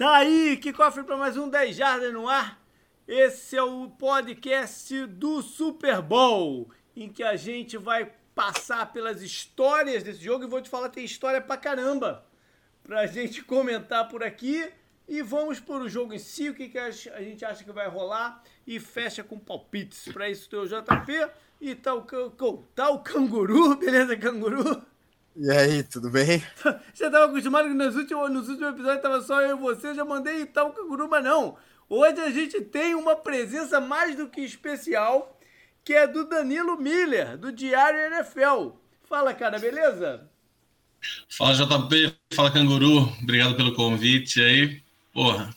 Tá aí, que cofre para mais um 10 Jardas no ar. Esse é o podcast do Super Bowl, em que a gente vai passar pelas histórias desse jogo e vou te falar, tem história pra caramba pra gente comentar por aqui. E vamos por o jogo em si, o que, que a gente acha que vai rolar e fecha com palpites. Para isso tem o JP e tá o, tá o canguru, beleza, canguru? E aí, tudo bem? Você estava acostumado que nos últimos, nos últimos episódios tava só eu e você, já mandei tal canguru, mas não. Hoje a gente tem uma presença mais do que especial, que é do Danilo Miller, do Diário NFL. Fala, cara, beleza? Fala, JP. Fala, canguru. Obrigado pelo convite aí. Porra,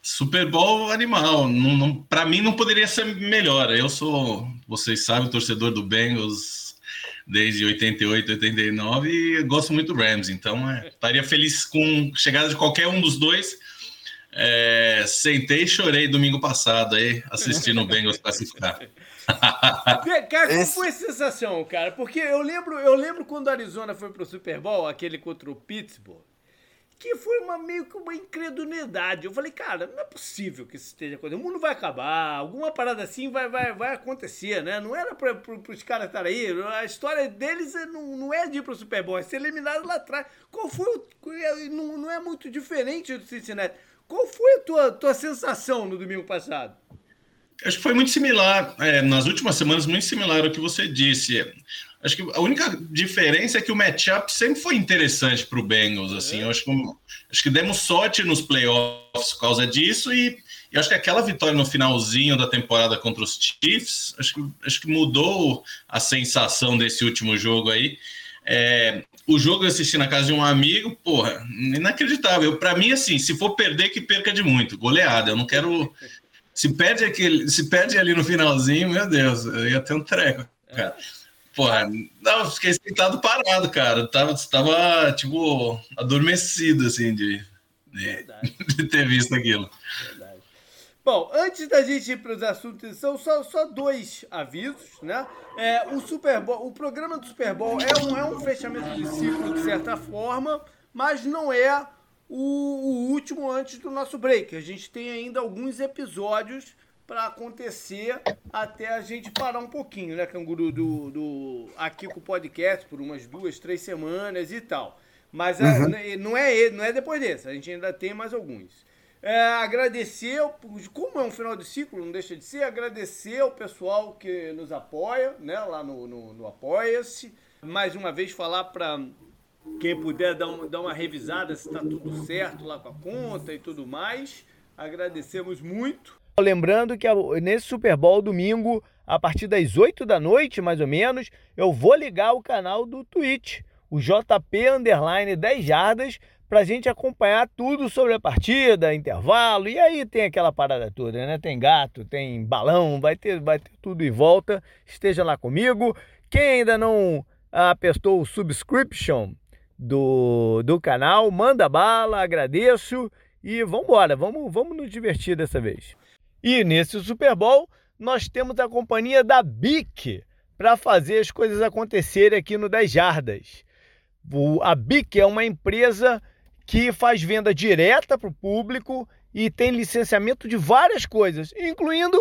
Super Bowl animal. Não, não, para mim não poderia ser melhor. Eu sou, vocês sabem, torcedor do Bengals desde 88, 89 e gosto muito do Rams, então é, estaria feliz com chegada de qualquer um dos dois. É, sentei e chorei domingo passado aí, assistindo o Bengals classificar. cara, como foi a sensação, cara? Porque eu lembro, eu lembro quando o Arizona foi pro Super Bowl, aquele contra o Pittsburgh que foi uma meio que uma incredulidade. Eu falei, cara, não é possível que isso esteja acontecendo. O mundo vai acabar, alguma parada assim vai, vai, vai acontecer, né? Não era para os caras estarem aí. A história deles é, não, não é de ir pro Super Bowl, é ser eliminado lá atrás. Qual foi o, não, não é muito diferente do Cincinnati. Qual foi a tua, tua sensação no domingo passado? Acho que foi muito similar, é, nas últimas semanas, muito similar ao que você disse. Acho que a única diferença é que o matchup sempre foi interessante para o Bengals. Assim, é. eu acho que, acho que demos sorte nos playoffs por causa disso e, e acho que aquela vitória no finalzinho da temporada contra os Chiefs, acho que, acho que mudou a sensação desse último jogo aí. É, o jogo eu assisti na casa de um amigo, porra, inacreditável. Para mim, assim, se for perder, que perca de muito, goleada. Eu não quero. Se perde, aquele, se perde ali no finalzinho, meu Deus, eu ia ter um treco, cara. É. Porra, não, fiquei sentado parado, cara. Tava, tava tipo, adormecido, assim, de, de, de ter visto aquilo. Verdade. Bom, antes da gente ir para os assuntos, são só, só dois avisos, né? É, o Super Bowl, o programa do Super Bowl é um, é um fechamento de ciclo, de certa forma, mas não é o, o último antes do nosso break. A gente tem ainda alguns episódios para acontecer até a gente parar um pouquinho, né, Canguru, do, do, aqui com o podcast por umas duas, três semanas e tal. Mas é, uhum. é, não, é, não é depois desse, a gente ainda tem mais alguns. É, agradecer, como é um final de ciclo, não deixa de ser, agradecer ao pessoal que nos apoia, né, lá no, no, no Apoia-se. Mais uma vez falar para quem puder dar, um, dar uma revisada se está tudo certo lá com a conta e tudo mais. Agradecemos muito. Lembrando que nesse Super Bowl domingo, a partir das 8 da noite, mais ou menos, eu vou ligar o canal do Twitch, o JP Underline 10 Jardas, para a gente acompanhar tudo sobre a partida, intervalo, e aí tem aquela parada toda, né? Tem gato, tem balão, vai ter, vai ter tudo em volta. Esteja lá comigo. Quem ainda não apertou o subscription do, do canal, manda bala, agradeço e vamos embora, vamos, vamos nos divertir dessa vez. E nesse Super Bowl, nós temos a companhia da BIC para fazer as coisas acontecerem aqui no 10 Jardas. O, a BIC é uma empresa que faz venda direta para o público e tem licenciamento de várias coisas, incluindo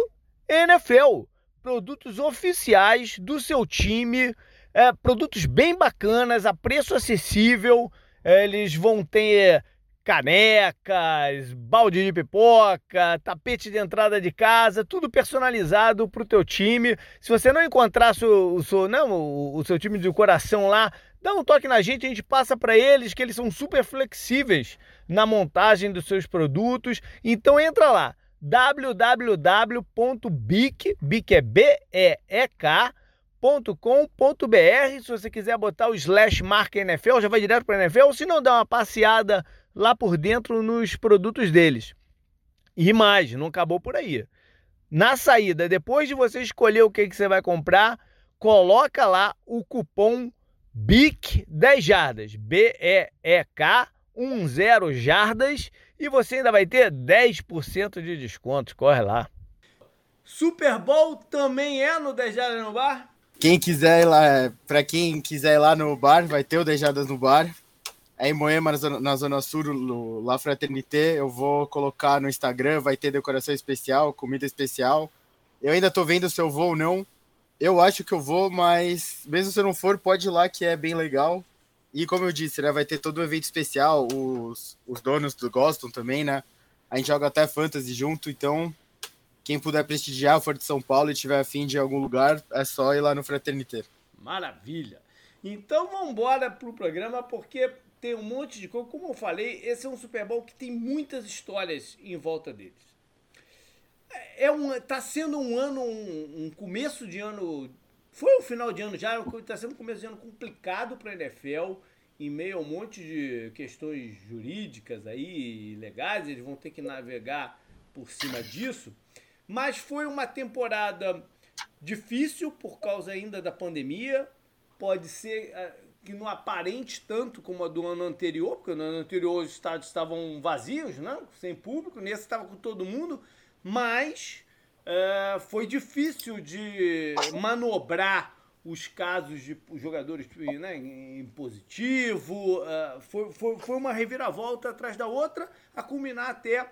NFL, produtos oficiais do seu time, é, produtos bem bacanas, a preço acessível. É, eles vão ter canecas, balde de pipoca, tapete de entrada de casa, tudo personalizado para o teu time. Se você não encontrar o, seu, não, o, o seu time de coração lá, dá um toque na gente, a gente passa para eles que eles são super flexíveis na montagem dos seus produtos. Então entra lá www.bic, bic é B E E K .com.br se você quiser botar o slash marca NFL, já vai direto para NFL, se não dá uma passeada lá por dentro nos produtos deles. E mais, não acabou por aí. Na saída, depois de você escolher o que, que você vai comprar, coloca lá o cupom BIC 10 jardas, B-E-E-K 10 jardas e você ainda vai ter 10% de desconto. Corre lá. Super Bowl também é no 10 jardas no bar? Quem quiser ir lá, para quem quiser ir lá no bar, vai ter o 10 jardas no bar. É em Moema, na Zona Sul, no Fraternité. Eu vou colocar no Instagram, vai ter decoração especial, comida especial. Eu ainda tô vendo se eu vou ou não. Eu acho que eu vou, mas mesmo se eu não for, pode ir lá que é bem legal. E como eu disse, né, vai ter todo um evento especial, os, os donos do gostam também, né? A gente joga até fantasy junto, então quem puder prestigiar, for de São Paulo e tiver afim de algum lugar, é só ir lá no Fraternité. Maravilha! Então vamos embora pro programa, porque tem um monte de coisa. Como eu falei, esse é um Super Bowl que tem muitas histórias em volta deles. É um, tá sendo um ano, um, um começo de ano. Foi o final de ano já, está sendo um começo de ano complicado para a NFL, em meio a um monte de questões jurídicas aí, legais, eles vão ter que navegar por cima disso. Mas foi uma temporada difícil por causa ainda da pandemia. Pode ser ah, que não aparente tanto como a do ano anterior, porque no ano anterior os estádios estavam vazios, né? sem público, nesse estava com todo mundo, mas é, foi difícil de manobrar os casos de jogadores né, em positivo, uh, foi, foi, foi uma reviravolta atrás da outra, a culminar até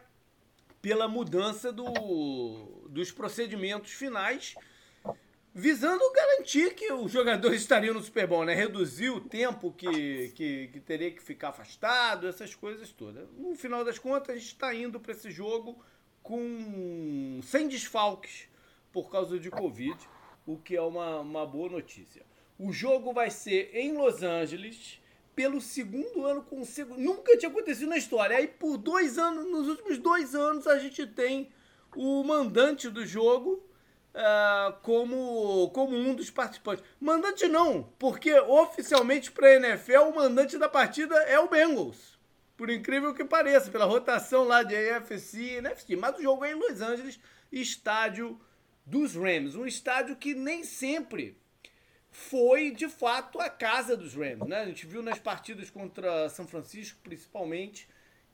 pela mudança do, dos procedimentos finais visando garantir que os jogadores estariam no Super Bowl, né? Reduzir o tempo que, que, que teria que ficar afastado, essas coisas todas. No final das contas, a gente está indo para esse jogo com sem desfalques por causa de Covid, o que é uma, uma boa notícia. O jogo vai ser em Los Angeles pelo segundo ano consecutivo. Nunca tinha acontecido na história. Aí por dois anos, nos últimos dois anos, a gente tem o mandante do jogo uh, como, como um dos participantes. Mandante não, porque oficialmente para a NFL o mandante da partida é o Bengals. Por incrível que pareça, pela rotação lá de AFC NFC. Mas o jogo é em Los Angeles, estádio dos Rams. Um estádio que nem sempre foi de fato a casa dos Rams. Né? A gente viu nas partidas contra São Francisco, principalmente,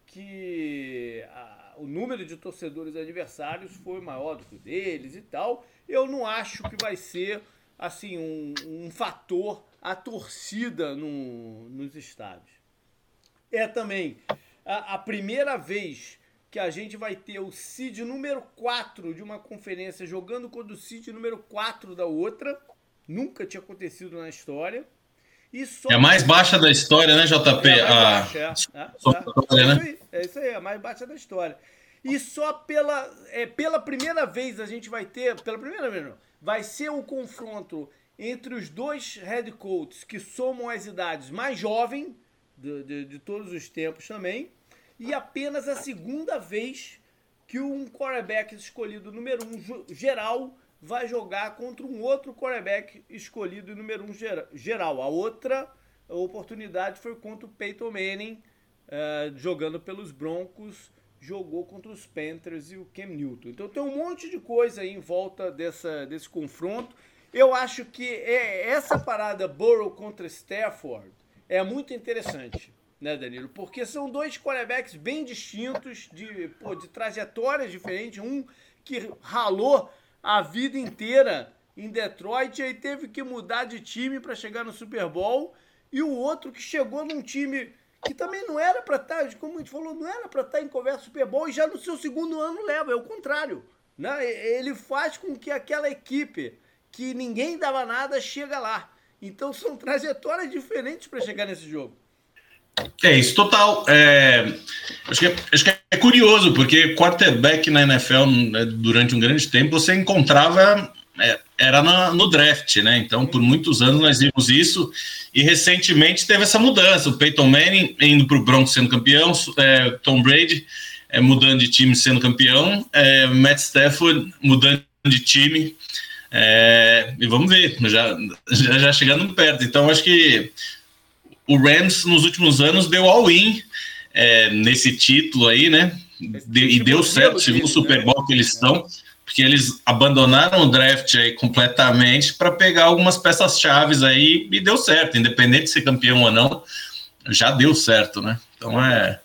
que a, o número de torcedores adversários foi maior do que o deles e tal. Eu não acho que vai ser assim um, um fator a torcida no, nos estádios. É também a, a primeira vez que a gente vai ter o seed número 4 de uma conferência jogando contra o seed número 4 da outra. Nunca tinha acontecido na história. É a mais baixa da história, né, JP? É, a... Baixa, é, é, é, é, isso aí, é a mais baixa da história. E só pela, é, pela primeira vez a gente vai ter, pela primeira vez não, vai ser um confronto entre os dois head coaches que somam as idades mais jovem de, de, de todos os tempos também, e apenas a segunda vez que um quarterback escolhido número um geral vai jogar contra um outro quarterback escolhido número um geral. A outra oportunidade foi contra o Peyton Manning, uh, jogando pelos Broncos jogou contra os Panthers e o Cam Newton. Então tem um monte de coisa aí em volta dessa, desse confronto. Eu acho que é, essa parada Burrow contra Stafford é muito interessante, né, Danilo? Porque são dois quarterbacks bem distintos, de, pô, de trajetórias diferentes. Um que ralou a vida inteira em Detroit e aí teve que mudar de time para chegar no Super Bowl. E o outro que chegou num time que também não era para estar, tá, como a gente falou, não era para estar tá em conversa Super Bowl e já no seu segundo ano leva, é o contrário. Né? Ele faz com que aquela equipe que ninguém dava nada chega lá. Então são trajetórias diferentes para chegar nesse jogo. É isso, total. É, acho, que é, acho que é curioso, porque quarterback na NFL, né, durante um grande tempo, você encontrava é, era na, no draft, né? Então, por muitos anos nós vimos isso e recentemente teve essa mudança. O Peyton Manning indo para o Broncos sendo campeão, é, Tom Brady é, mudando de time sendo campeão, é, Matt Stafford mudando de time. E vamos ver, já, já, já, chegando perto. Então, acho que o Rams nos últimos anos deu all-in é, nesse título aí, né? De, e deu certo, segundo o Super Bowl né? que eles estão porque eles abandonaram o draft aí completamente para pegar algumas peças chaves aí e deu certo, independente de ser campeão ou não, já deu certo, né? Então é.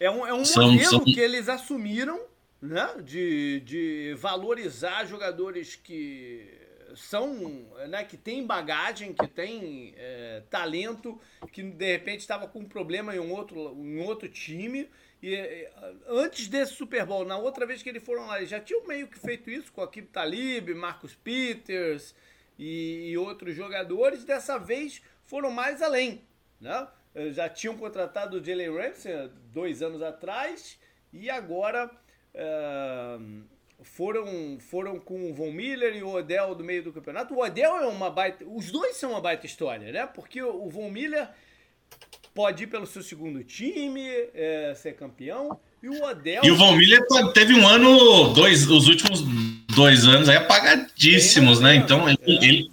É um, é um são, modelo são... que eles assumiram, né? De, de valorizar jogadores que são, né, que tem bagagem, que tem é, talento, que de repente estava com um problema em um outro, em outro time. E é, antes desse Super Bowl, na outra vez que eles foram lá, eles já tinham meio que feito isso com a Kip Talib, Marcus Peters e, e outros jogadores. Dessa vez foram mais além, né? Já tinham contratado o Jalen Ramsey dois anos atrás e agora uh, foram, foram com o Von Miller e o Odell do meio do campeonato. O Odell é uma baita. Os dois são uma baita história, né? Porque o Von Miller pode ir pelo seu segundo time, é, ser campeão. E o Odell. E o Von Miller teve um ano, dois, os últimos dois anos aí apagadíssimos, né? Então ele, é, ele,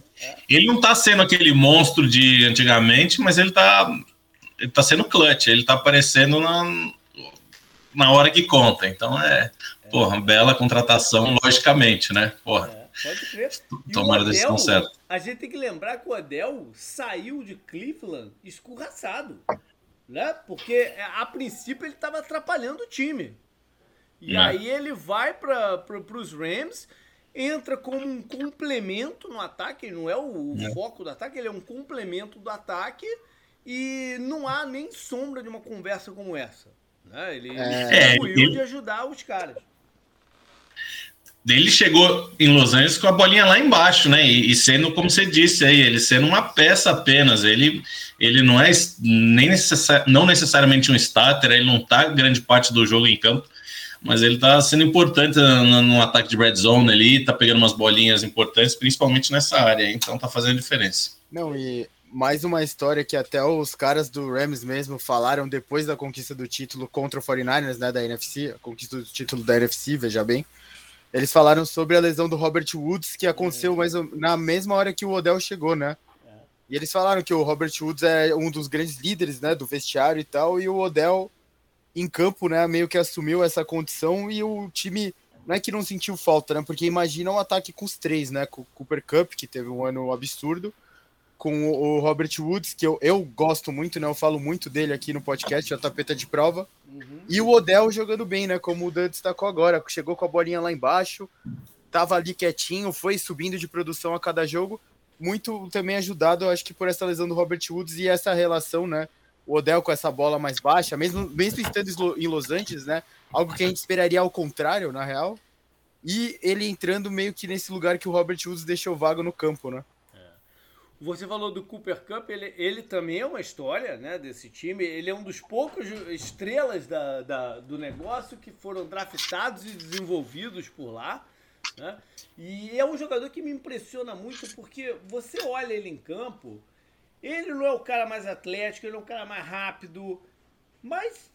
ele não tá sendo aquele monstro de antigamente, mas ele tá, ele tá sendo clutch, ele tá aparecendo na, na hora que conta. Então é Porra, bela contratação, logicamente, né? Porra. É, pode crer. Tomara a decisão certa. A gente tem que lembrar que o Odell saiu de Cleveland escorraçado. Né? Porque a princípio ele estava atrapalhando o time. E é. aí ele vai para os Rams, entra como um complemento no ataque, não é o, é. foco do ataque, ele é um complemento do ataque e não há nem sombra de uma conversa como essa. Né? Ele, é, ele de ajudar os caras. Ele chegou em Los Angeles com a bolinha lá embaixo, né? E, e, sendo, como você disse aí, ele sendo uma peça apenas. Ele, ele não é nem necessari não necessariamente um starter, ele não tá grande parte do jogo em campo, mas ele tá sendo importante no, no ataque de red zone ali, tá pegando umas bolinhas importantes, principalmente nessa área, então tá fazendo diferença. Não, e mais uma história que até os caras do Rams mesmo falaram depois da conquista do título contra o 49ers, né, da NFC, a conquista do título da NFC, veja bem. Eles falaram sobre a lesão do Robert Woods, que aconteceu mais na mesma hora que o Odell chegou, né? É. E eles falaram que o Robert Woods é um dos grandes líderes, né, do vestiário e tal, e o Odell em campo, né, meio que assumiu essa condição e o time não é que não sentiu falta, né? Porque imagina um ataque com os três, né? Com o Cooper Cup, que teve um ano absurdo, com o Robert Woods, que eu, eu gosto muito, né? Eu falo muito dele aqui no podcast, a tapeta de prova. Uhum. E o Odell jogando bem, né? Como o Dan destacou agora. Chegou com a bolinha lá embaixo, tava ali quietinho, foi subindo de produção a cada jogo. Muito também ajudado, acho que por essa lesão do Robert Woods e essa relação, né? O Odell com essa bola mais baixa, mesmo, mesmo estando em Los Angeles, né? Algo que a gente esperaria ao contrário, na real. E ele entrando meio que nesse lugar que o Robert Woods deixou vago no campo, né? Você falou do Cooper Cup, ele, ele também é uma história né, desse time. Ele é um dos poucos estrelas da, da, do negócio que foram draftados e desenvolvidos por lá. Né? E é um jogador que me impressiona muito porque você olha ele em campo, ele não é o cara mais atlético, ele é o cara mais rápido, mas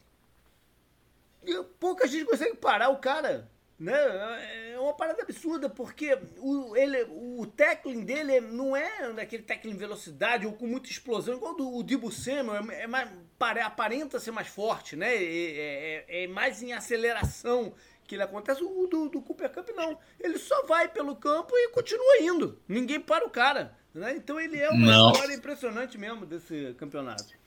pouca gente consegue parar o cara. Né? É uma parada absurda, porque o, ele, o tackling dele não é daquele tackling velocidade ou com muita explosão, igual do o Dibu Samuel, é, é mais, aparenta ser mais forte, né? É, é, é, mais em aceleração que ele acontece. O do, do Cooper Cup não. Ele só vai pelo campo e continua indo. Ninguém para o cara. Né? Então ele é uma não. história impressionante mesmo desse campeonato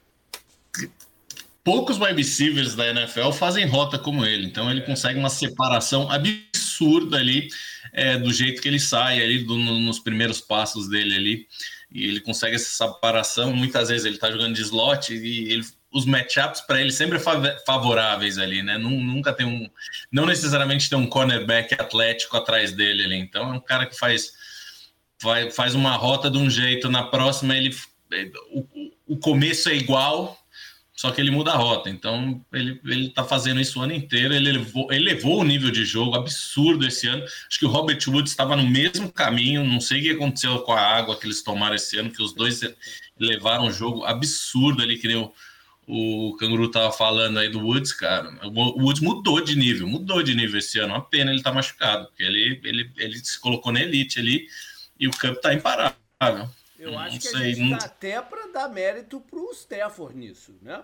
poucos wide receivers da NFL fazem rota como ele, então ele é. consegue uma separação absurda ali é, do jeito que ele sai ali do, no, nos primeiros passos dele ali, e ele consegue essa separação. Muitas vezes ele está jogando de slot e ele, os matchups para ele sempre favoráveis ali, né? Nunca tem um, não necessariamente tem um cornerback atlético atrás dele ali, então é um cara que faz faz uma rota de um jeito, na próxima ele o, o começo é igual, só que ele muda a rota. Então, ele, ele tá fazendo isso o ano inteiro. Ele levou, ele levou o nível de jogo absurdo esse ano. Acho que o Robert Woods estava no mesmo caminho. Não sei o que aconteceu com a água que eles tomaram esse ano, que os dois levaram um jogo absurdo ali, que nem o, o Canguru tava falando aí do Woods, cara. O Woods mudou de nível, mudou de nível esse ano. Uma pena ele tá machucado, porque ele, ele, ele se colocou na elite ali e o campo tá imparável. Eu acho que a gente dá até para dar mérito para o Stafford nisso, né?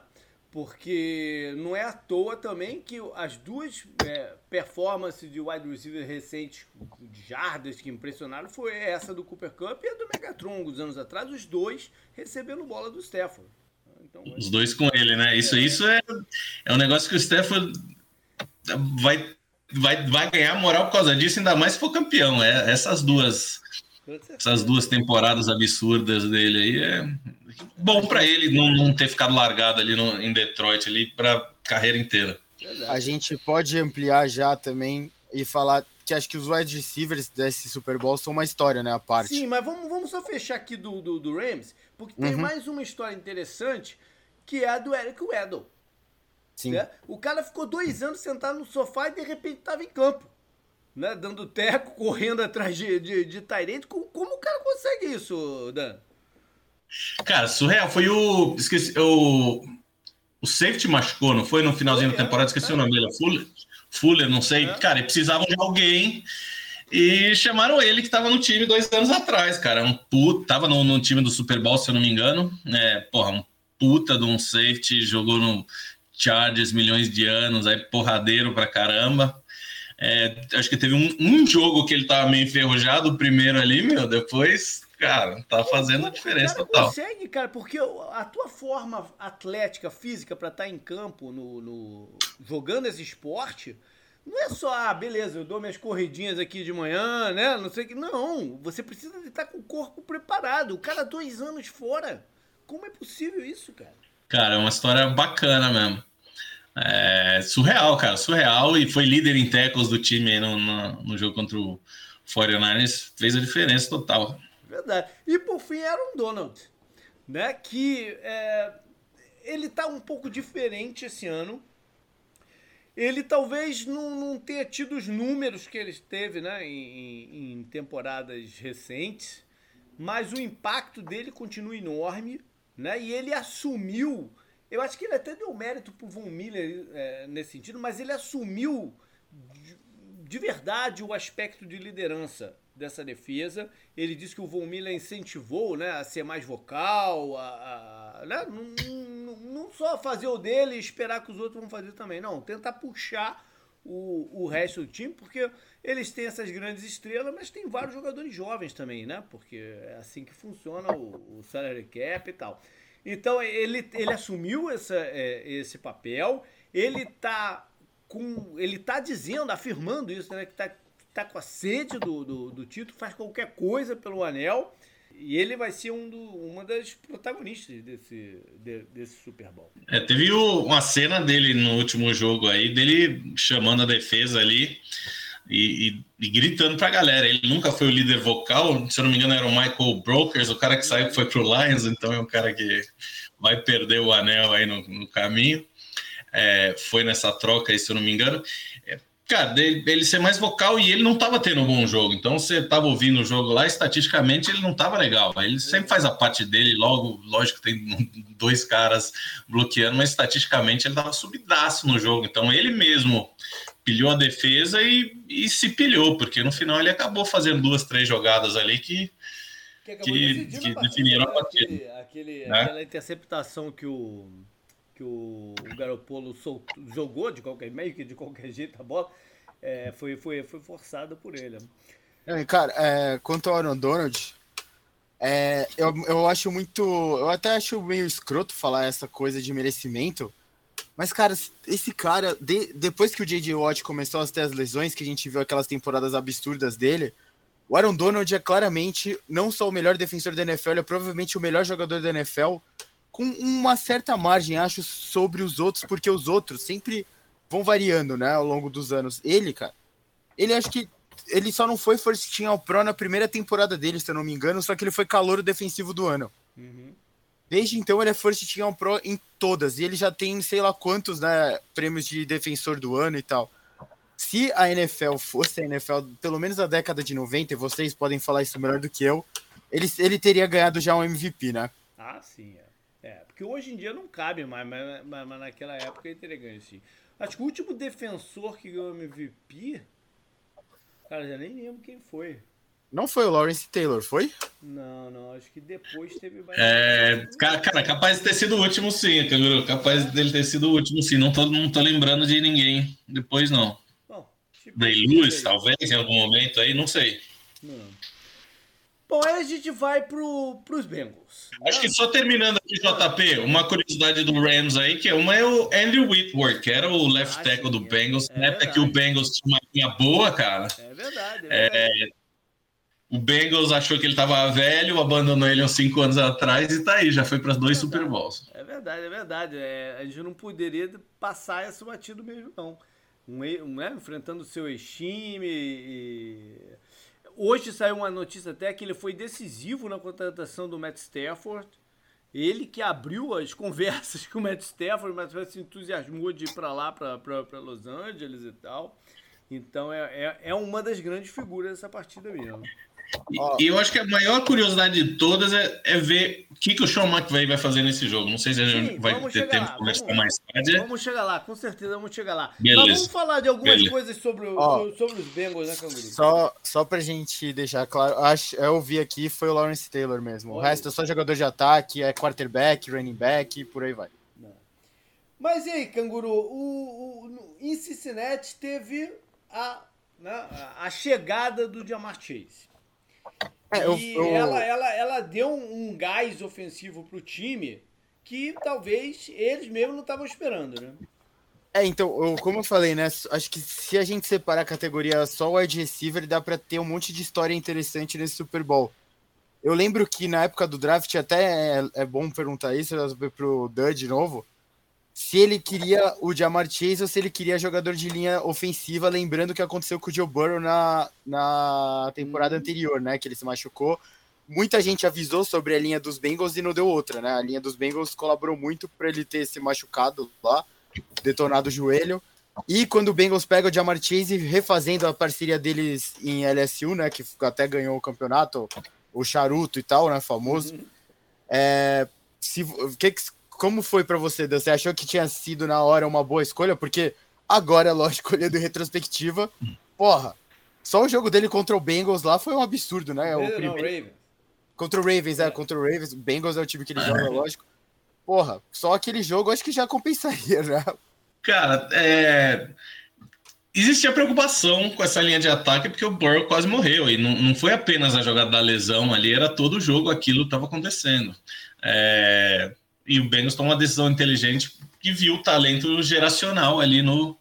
Porque não é à toa também que as duas é, performances de wide receiver recentes de jardas que impressionaram foi essa do Cooper Cup e a do Megatron, alguns anos atrás, os dois recebendo bola do Stafford. Então, os dois com ele, né? Isso, é. isso é, é um negócio que o Stafford vai, vai, vai ganhar moral por causa disso, ainda mais se for campeão. É, essas duas Essas duas temporadas absurdas dele aí é bom para ele não, não, ter ficado largado ali no, em Detroit ali para carreira inteira. A gente pode ampliar já também e falar que acho que os wide receivers desse Super Bowl são uma história, né, a parte. Sim, mas vamos, vamos só fechar aqui do, do, do Rams, porque tem uhum. mais uma história interessante, que é a do Eric Weddle. Sim. Né? O cara ficou dois anos sentado no sofá e de repente estava em campo. Né? Dando teco, correndo atrás de, de, de Tyrant. Como, o cara consegue isso, Dan? Cara, surreal. Foi o. Esqueci. O, o safety machucou, não foi? No finalzinho da temporada, esqueci é. o nome dele. Fuller, Fuller não sei. É. Cara, precisavam de alguém. E chamaram ele que estava no time dois anos atrás, cara. Um puta, tava no, no, time do Super Bowl, se eu não me engano. É, porra, um puta de um safety, jogou no Chargers milhões de anos, aí porradeiro pra caramba. É, acho que teve um, um, jogo que ele tava meio enferrujado, o primeiro ali, meu, depois, cara, tá fazendo a diferença cara, total. consegue, cara, porque a tua forma atlética, física para estar tá em campo, no, no, jogando esse esporte, não é só, ah, beleza, eu dou minhas corridinhas aqui de manhã, né, não sei o que. Não, você precisa estar com o corpo preparado. O cara dois anos fora. Como é possível isso, cara? Cara, é uma história bacana mesmo. É surreal, cara, surreal. E foi líder em tackles do time no, no, no, jogo contra o 49ers. Fez a diferença total. Verdade. E por fim, Aaron Donald, né? Que é, ele tá um pouco diferente esse ano. Ele talvez não, não tenha tido os números que ele teve né, em, em temporadas recentes, mas o impacto dele continua enorme, né? E ele assumiu eu acho que ele até deu mérito pro Von Miller é, nesse sentido, mas ele assumiu de, de, verdade o aspecto de liderança dessa defesa. Ele disse que o Von Miller incentivou né, a ser mais vocal, a, a né, não, não, só fazer o dele e esperar que os outros vão fazer também. Não, tentar puxar o, o resto do time, porque eles têm essas grandes estrelas, mas tem vários jogadores jovens também, né? Porque é assim que funciona o, o salary cap e tal. Então ele, ele assumiu essa, é, esse papel, ele tá com. Ele tá dizendo, afirmando isso, né? Que tá, tá com a sede do, do, do título, faz qualquer coisa pelo anel. E ele vai ser um do, uma das protagonistas desse, de, desse Super Bowl. É, teve o, uma cena dele no último jogo aí, dele chamando a defesa ali e, e, e, gritando pra galera. Ele nunca foi o líder vocal, se eu não me engano, era o Michael Brokers, o cara que saiu foi pro Lions, então é um cara que vai perder o anel aí no, no caminho. É, foi nessa troca aí, se eu não me engano. É, cara, dele, ele ser mais vocal e ele não estava tendo um bom jogo. Então você estava ouvindo o jogo lá, estatisticamente ele não estava legal. Ele sempre faz a parte dele, logo, lógico, tem dois caras bloqueando, mas estatisticamente ele estava subidaço no jogo. Então ele mesmo pilhou a defesa e, e, se pilhou, porque no final ele acabou fazendo duas, três jogadas ali que, que, que, que definiram a partida. Aquele, aquele né? Aquela interceptação que o, que o, o Garopolo soltou, jogou de qualquer meio que de qualquer jeito a bola, é, foi, foi, foi forçada por ele. É, cara, é, quanto ao Aaron Donald, é, eu, eu acho muito. Eu até acho meio escroto falar essa coisa de merecimento, mas, cara, esse cara, de, depois que o J.J. Watt começou a ter as lesões, que a gente viu aquelas temporadas absurdas dele, o Aaron Donald é claramente não só o melhor defensor da NFL, ele é provavelmente o melhor jogador da NFL, com uma certa margem, acho, sobre os outros, porque os outros sempre vão variando, né, ao longo dos anos. Ele, cara, ele acho que ele só não foi first team ao pro na primeira temporada dele, se eu não me engano, só que ele foi calor defensivo do ano. Uhum. Desde então ele é First Team Pro em todas. E ele já tem sei lá quantos né, prêmios de defensor do ano e tal. Se a NFL fosse a NFL, pelo menos a década de 90, e vocês podem falar isso melhor do que eu, ele, ele teria ganhado já um MVP, né? Ah, sim. É. é porque hoje em dia não cabe mais, mas, mas, mas, naquela época ele teria ganho sim. Acho que o último defensor que ganhou MVP. Cara, já nem lembro quem foi. Não foi o Lawrence Taylor, foi? Não, não, acho que depois teve mais. É, cara, capaz de ter sido o último, sim, Canguru. Capaz dele ter sido o último, sim. Não tô, não tô lembrando de ninguém depois, não. Bom, tipo, Day Lewis, talvez, em algum momento aí, não sei. Não. Bom, aí a gente vai pro, pros Bengals. Acho que só terminando aqui, JP, uma curiosidade do Rams aí, que é uma é o Andrew Whitworth, que era o left ah, tackle do Bengals, é na época que o Bengals tinha uma linha boa, cara. É verdade, é, é verdade. É, o Bengals achou que ele estava velho, abandonou ele uns cinco anos atrás e tá aí, já foi para dois é Super Bowls. É verdade, é verdade. É, a gente não poderia passar esse batido mesmo, não. Um, um, né, enfrentando o seu ex-time. E... Hoje saiu uma notícia até que ele foi decisivo na contratação do Matt Stafford. Ele que abriu as conversas com o Matt Stafford, mas se entusiasmou de ir para lá, para Los Angeles e tal. Então é, é, é, uma das grandes figuras dessa partida mesmo. E, e, eu acho que a maior curiosidade de todas é, é ver o que, que o Sean McVay vai fazer nesse jogo. Não sei se a gente Sim, vai ter tempo de conversar mais tarde. Vamos chegar lá, com certeza vamos chegar lá. Beleza. Mas vamos falar de algumas Beleza. coisas sobre, o, sobre os Bengals, né, Canguru? Só, só pra gente deixar claro, acho, eu vi aqui foi o Lawrence Taylor mesmo. Olha. O resto é só jogador de ataque, é quarterback, running back, por aí vai. Mas e aí, Canguru, o, o, em Cincinnati teve a, né, a chegada do Jamar Chase. É, eu, e eu... Ela, ela, ela deu um, um gás ofensivo pro time que talvez eles mesmos não estavam esperando, né? É, então, eu, como eu falei, né? Acho que se a gente separar a categoria só o wide receiver, dá para ter um monte de história interessante nesse Super Bowl. Eu lembro que na época do draft, até é, é bom perguntar isso pro Dud de novo se ele queria o Jamar Chase ou se ele queria jogador de linha ofensiva, lembrando o que aconteceu com o Joe Burrow na, na temporada uhum. anterior, né? Que ele se machucou. Muita gente avisou sobre a linha dos Bengals e não deu outra, né? A linha dos Bengals colaborou muito para ele ter se machucado lá, detonado o joelho. E quando o Bengals pega o Jamar Chase, refazendo a parceria deles em LSU, né? Que até ganhou o campeonato, o charuto e tal, né? Famoso. Uhum. É, se, que, como foi para você, Você achou que tinha sido na hora uma boa escolha? Porque agora, lógico, olhando em retrospectiva, porra, só o jogo dele contra o Bengals lá foi um absurdo, né? O primeiro... Não, Ravens. Contra o Ravens, é, é, contra o Ravens. O Bengals é o time que ele joga, lógico. Porra, só aquele jogo acho que já compensaria, né? Cara, é... existia preocupação com essa linha de ataque porque o Burrow quase morreu. E não, não foi apenas a jogada da lesão ali, era todo o jogo aquilo estava acontecendo. É e o Bengals tomou uma decisão inteligente que viu o talento geracional ali no,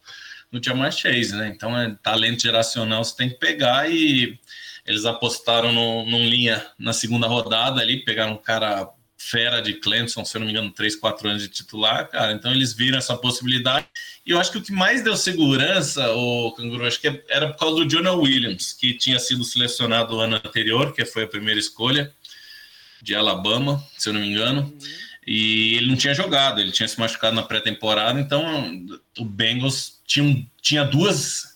no Jamar Chase, né? Então, é talento geracional você tem que pegar e eles apostaram no, num linha na segunda rodada ali, pegaram um cara fera de Clemson, se eu não me engano, 3, 4 anos de titular, cara. Então eles viram essa possibilidade. E eu acho que o que mais deu segurança, o Canguru, acho que era por causa do Jonah Williams, que tinha sido selecionado no ano anterior, que foi a primeira escolha de Alabama, se eu não me engano. Uhum e ele não tinha jogado, ele tinha se machucado na pré-temporada, então o Bengals tinha, tinha duas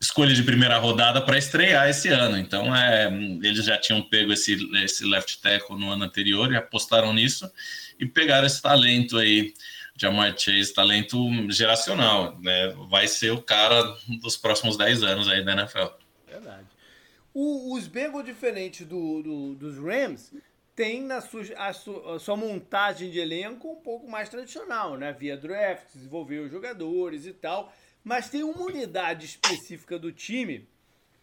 escolhas de primeira rodada para estrear esse ano. Então é, eles já tinham pego esse, esse left tackle no ano anterior e apostaram nisso e pegaram esse talento aí. Jamar Chase, talento geracional, né? Vai ser o cara dos próximos 10 anos aí da NFL. Verdade. O, os Bengals, diferente do, do, dos Rams, tem na sua, a, a sua montagem de elenco um pouco mais tradicional, né? Via draft, desenvolver os jogadores e tal. Mas tem uma unidade específica do time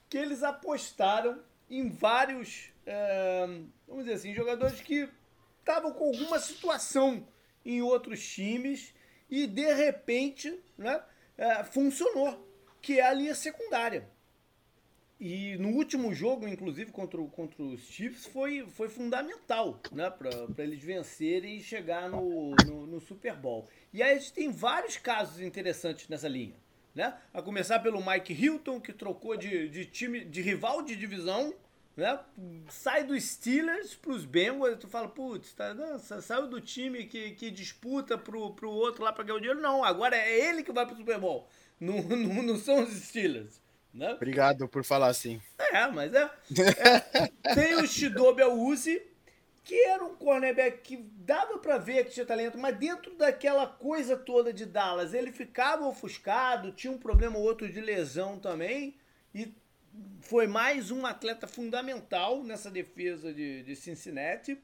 que eles apostaram em vários, é, vamos dizer assim, jogadores que estavam com alguma situação em outros times e de repente né, é, funcionou, que é a linha secundária. E no último jogo, inclusive, contra, o, contra os Chiefs, foi, foi fundamental né, para eles vencerem e chegar no, no, no, Super Bowl. E aí a gente tem vários casos interessantes nessa linha. Né? A começar pelo Mike Hilton, que trocou de, de time de rival de divisão, né? sai dos Steelers para os Bengals, tu fala, putz, tá, saiu do time que, que disputa pro, pro outro lá para ganhar o dinheiro. Não, agora é ele que vai pro Super Bowl. Não, não, não são os Steelers. Né? Obrigado por falar assim. É, mas é. é tem o Shidobi Uzi, que era um cornerback que dava para ver que tinha talento, mas dentro daquela coisa toda de Dallas, ele ficava ofuscado, tinha um problema ou outro de lesão também, e foi mais um atleta fundamental nessa defesa de, de Cincinnati.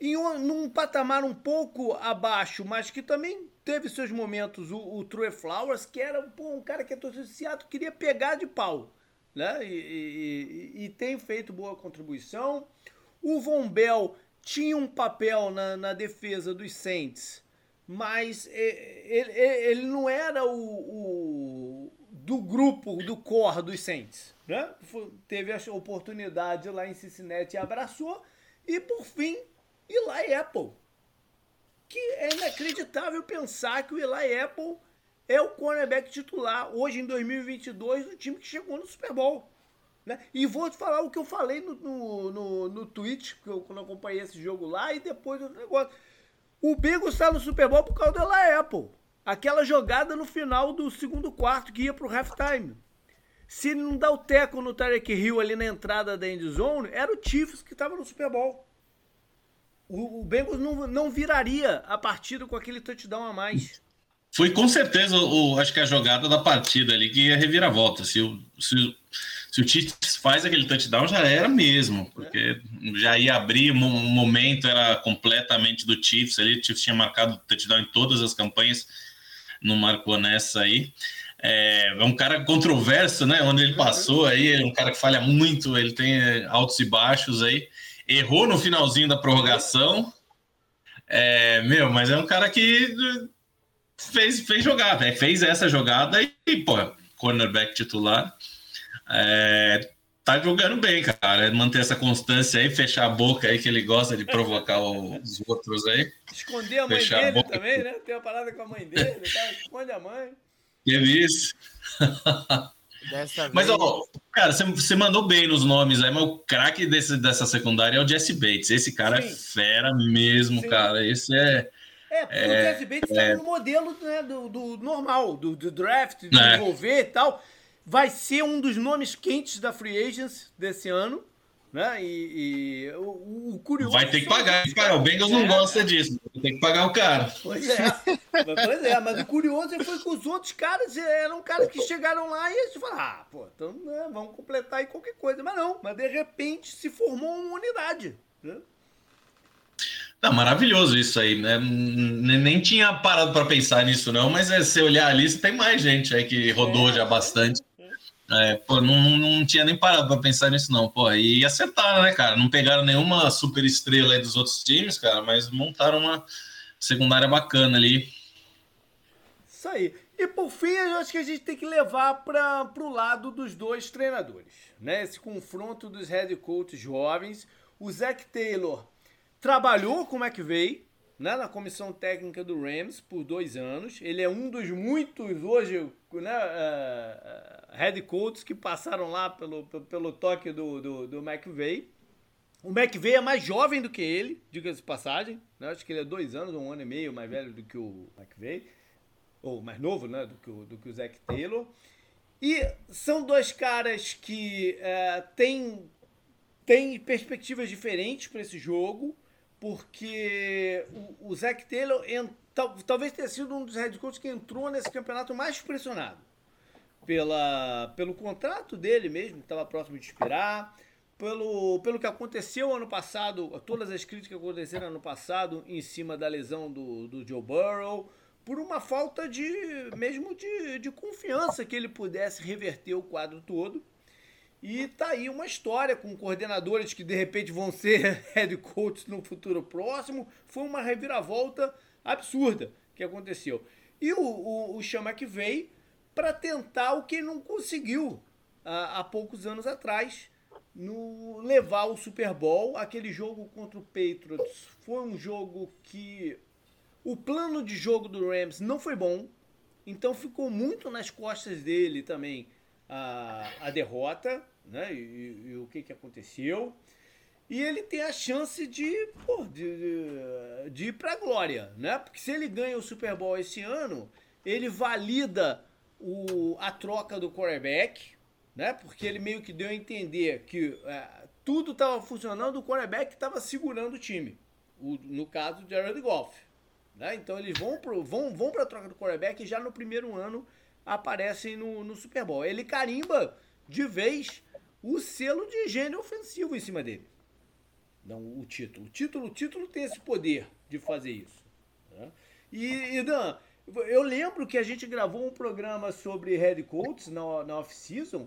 E um, num patamar um pouco abaixo, mas que também teve seus momentos, o, o True Flowers, que era pô, um cara que a torcida de queria pegar de pau. Né? E, e, e, tem feito boa contribuição. O Von Bell tinha um papel na, na defesa dos Saints, mas ele, ele não era o, o do grupo, do core dos Saints. Né? Teve a oportunidade lá em Cincinnati abraçou. E por fim, Eli Apple. Que é inacreditável pensar que o Eli Apple é o cornerback titular hoje em 2022 do time que chegou no Super Bowl. Né? E vou te falar o que eu falei no, no, no, no Twitch, que eu, quando eu acompanhei esse jogo lá, e depois do negócio. O Bengals está no Super Bowl por causa do Eli Apple. Aquela jogada no final do segundo quarto que ia pro halftime. Se ele não dá o teco no Tarek Hill ali na entrada da end zone, era o Chiefs que estava no Super Bowl. O, o Bengals não, não viraria a partida com aquele touchdown a mais. Foi com certeza, o, acho que a jogada da partida ali que ia reviravolta. Se o, se, se o Chiefs faz aquele touchdown, já era mesmo, porque já ia abrir, o momento era completamente do Chiefs ali. O Chiefs tinha marcado touchdown em todas as campanhas, não marcou nessa aí. É, é um cara controverso, né? Onde ele passou aí, é um cara que falha muito, ele tem é, altos e baixos aí. Errou no finalzinho da prorrogação. É, meu, mas é um cara que fez, fez jogada, né? fez essa jogada e, pô, cornerback titular. É, tá jogando bem, cara. É manter essa constância aí, fechar a boca aí, que ele gosta de provocar os outros aí. Esconder a mãe fechar dele a também, né? Tem uma parada com a mãe dele, tá? esconde a mãe. Que isso. mas, ó, cara, você, mandou bem nos nomes aí, mas o craque dessa secundária é o Jesse Bates. Esse cara é Sim. é fera mesmo, Sim. cara. Esse é. É, porque é, o Jesse Bates é, tá no modelo né, do, do normal, do, do draft, de é. envolver e tal. Vai ser um dos nomes quentes da Free Agents desse ano. Né? E, e o, o, curioso. Vai ter que pagar, cara. O Bengals não é. gosta disso. Tem que pagar o cara. Pois é. pois é, mas o curioso foi que os outros caras eram caras que chegaram lá e eles falaram: ah, pô, então né, vamos completar aí qualquer coisa. Mas não, mas de repente se formou uma unidade. Né? Não, maravilhoso isso aí, né? Nem tinha parado para pensar nisso, não, mas é, se olhar ali, tem mais gente aí que rodou é. já bastante. É, pô, não, não tinha nem parado para pensar nisso, não. Pô, e acertaram, né, cara? Não pegaram nenhuma super estrela aí dos outros times, cara, mas montaram uma secundária bacana ali. Isso aí. E por fim, eu acho que a gente tem que levar para o lado dos dois treinadores, né? Esse confronto dos head coaches jovens. O Zach Taylor trabalhou com o McVeigh, né, na comissão técnica do Rams por dois anos. Ele é um dos muitos hoje né, uh, head coaches que passaram lá pelo, pelo toque do, do, do. O McVeigh é mais jovem do que ele, diga-se de passagem. Né? Acho que ele é dois anos, um ano e meio mais velho do que o McVeigh. Ou mais novo, né? Do que o, do que o Zach Taylor. E são dois caras que uh, têm, têm perspectivas diferentes para esse jogo porque o, o Zach Taylor tal, talvez tenha sido um dos head coaches que entrou nesse campeonato mais pressionado pela, pelo contrato dele mesmo, que estava próximo de expirar, pelo, pelo que aconteceu ano passado, todas as críticas que aconteceram ano passado em cima da lesão do, do Joe Burrow, por uma falta de mesmo de, de confiança que ele pudesse reverter o quadro todo. E tá aí uma história com coordenadores que de repente vão ser head coaches no futuro próximo. Foi uma reviravolta absurda que aconteceu. E o, o, o Chama que veio para tentar o que não conseguiu há, há poucos anos atrás, no levar o Super Bowl. Aquele jogo contra o Patriots foi um jogo que o plano de jogo do Rams não foi bom, então ficou muito nas costas dele também a, a derrota, né? E, e, o que, que aconteceu. E ele tem a chance de, pô, de, de, ir para a glória, né? Porque se ele ganha o Super Bowl esse ano, ele valida o, a troca do quarterback, né? Porque ele meio que deu a entender que é, tudo estava funcionando, o quarterback estava segurando o time. O, no caso de Jared Goff. Né? Então eles vão para vão, vão a troca do quarterback e já no primeiro ano aparecem no, no Super Bowl. Ele carimba de vez o selo de gênio ofensivo em cima dele. Não o título. O título, o título tem esse poder de fazer isso. Né? E, e Dan, eu lembro que a gente gravou um programa sobre head coaches na, na off-season.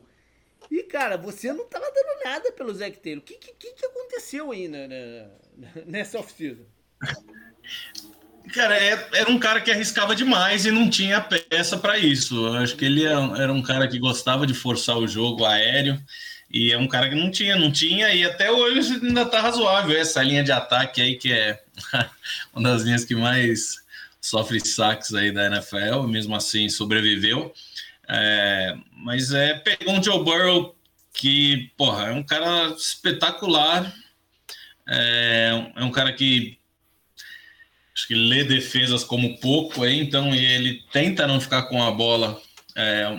E, cara, você não tava dando nada pelo Zac Taylor. O que, que, que aconteceu aí na, na, nessa off-season? Cara, é, era um cara que arriscava demais e não tinha peça para isso. Eu acho que ele é era um cara que gostava de forçar o jogo aéreo e é um cara que não tinha, não tinha e até hoje ainda tá razoável essa linha de ataque aí que é uma das linhas que mais sofre saques aí da NFL, mesmo assim sobreviveu. É, mas é pegou um Joe Burrow que, porra, é um cara espetacular. É, é um cara que acho que lê defesas como pouco aí, então ele tenta não ficar com a bola é,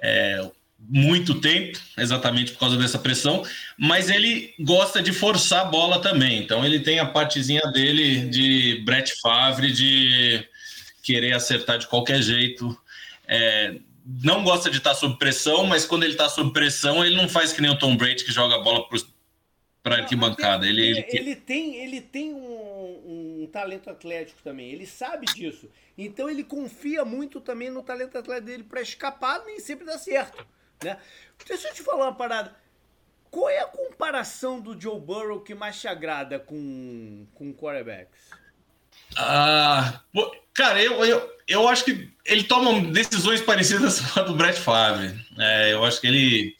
é, muito tempo, exatamente por causa dessa pressão, mas ele gosta de forçar a bola também. Então ele tem a partezinha dele de Brett Favre de querer acertar de qualquer jeito. É, não gosta de estar sob pressão, mas quando ele está sob pressão, ele não faz que nem o Tom Brady que joga a bola para arquibancada. Ele, ele, ele, tem, ele tem um, um, talento atlético também, ele sabe disso. Então ele confia muito também no talento atlético dele para escapar, nem sempre dá certo. Né? Deixa eu te falar uma parada. Qual é a comparação do Joe Burrow que mais te agrada com, com quarterbacks? Ah, cara, eu, eu, eu acho que ele toma decisões parecidas com a do Brett Favre. É, eu acho que ele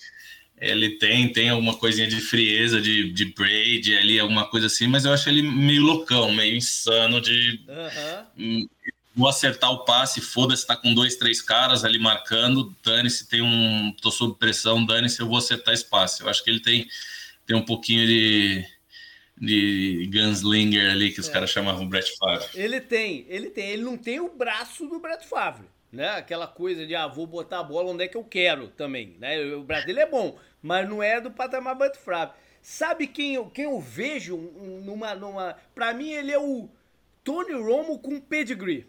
ele tem, tem alguma coisinha de frieza, de, de braid ali, alguma coisa assim, mas eu acho ele meio loucão, meio insano de uhum. vou acertar o passe, foda-se, tá com dois, três caras ali marcando, dane-se, tem um, tô sob pressão, dane-se, eu vou acertar esse passe. Eu acho que ele tem, tem um pouquinho de, de gunslinger ali, que os é. caras chamavam Brett Favre. Ele tem, ele tem, ele não tem o braço do Brett Favre né? Aquela coisa de, ah, vou botar a bola onde é que eu quero também, né? O Brasil é bom, mas não é do patamar Butt Frapp. Sabe quem eu, quem eu vejo numa, numa... Pra mim, ele é o Tony Romo com pedigree.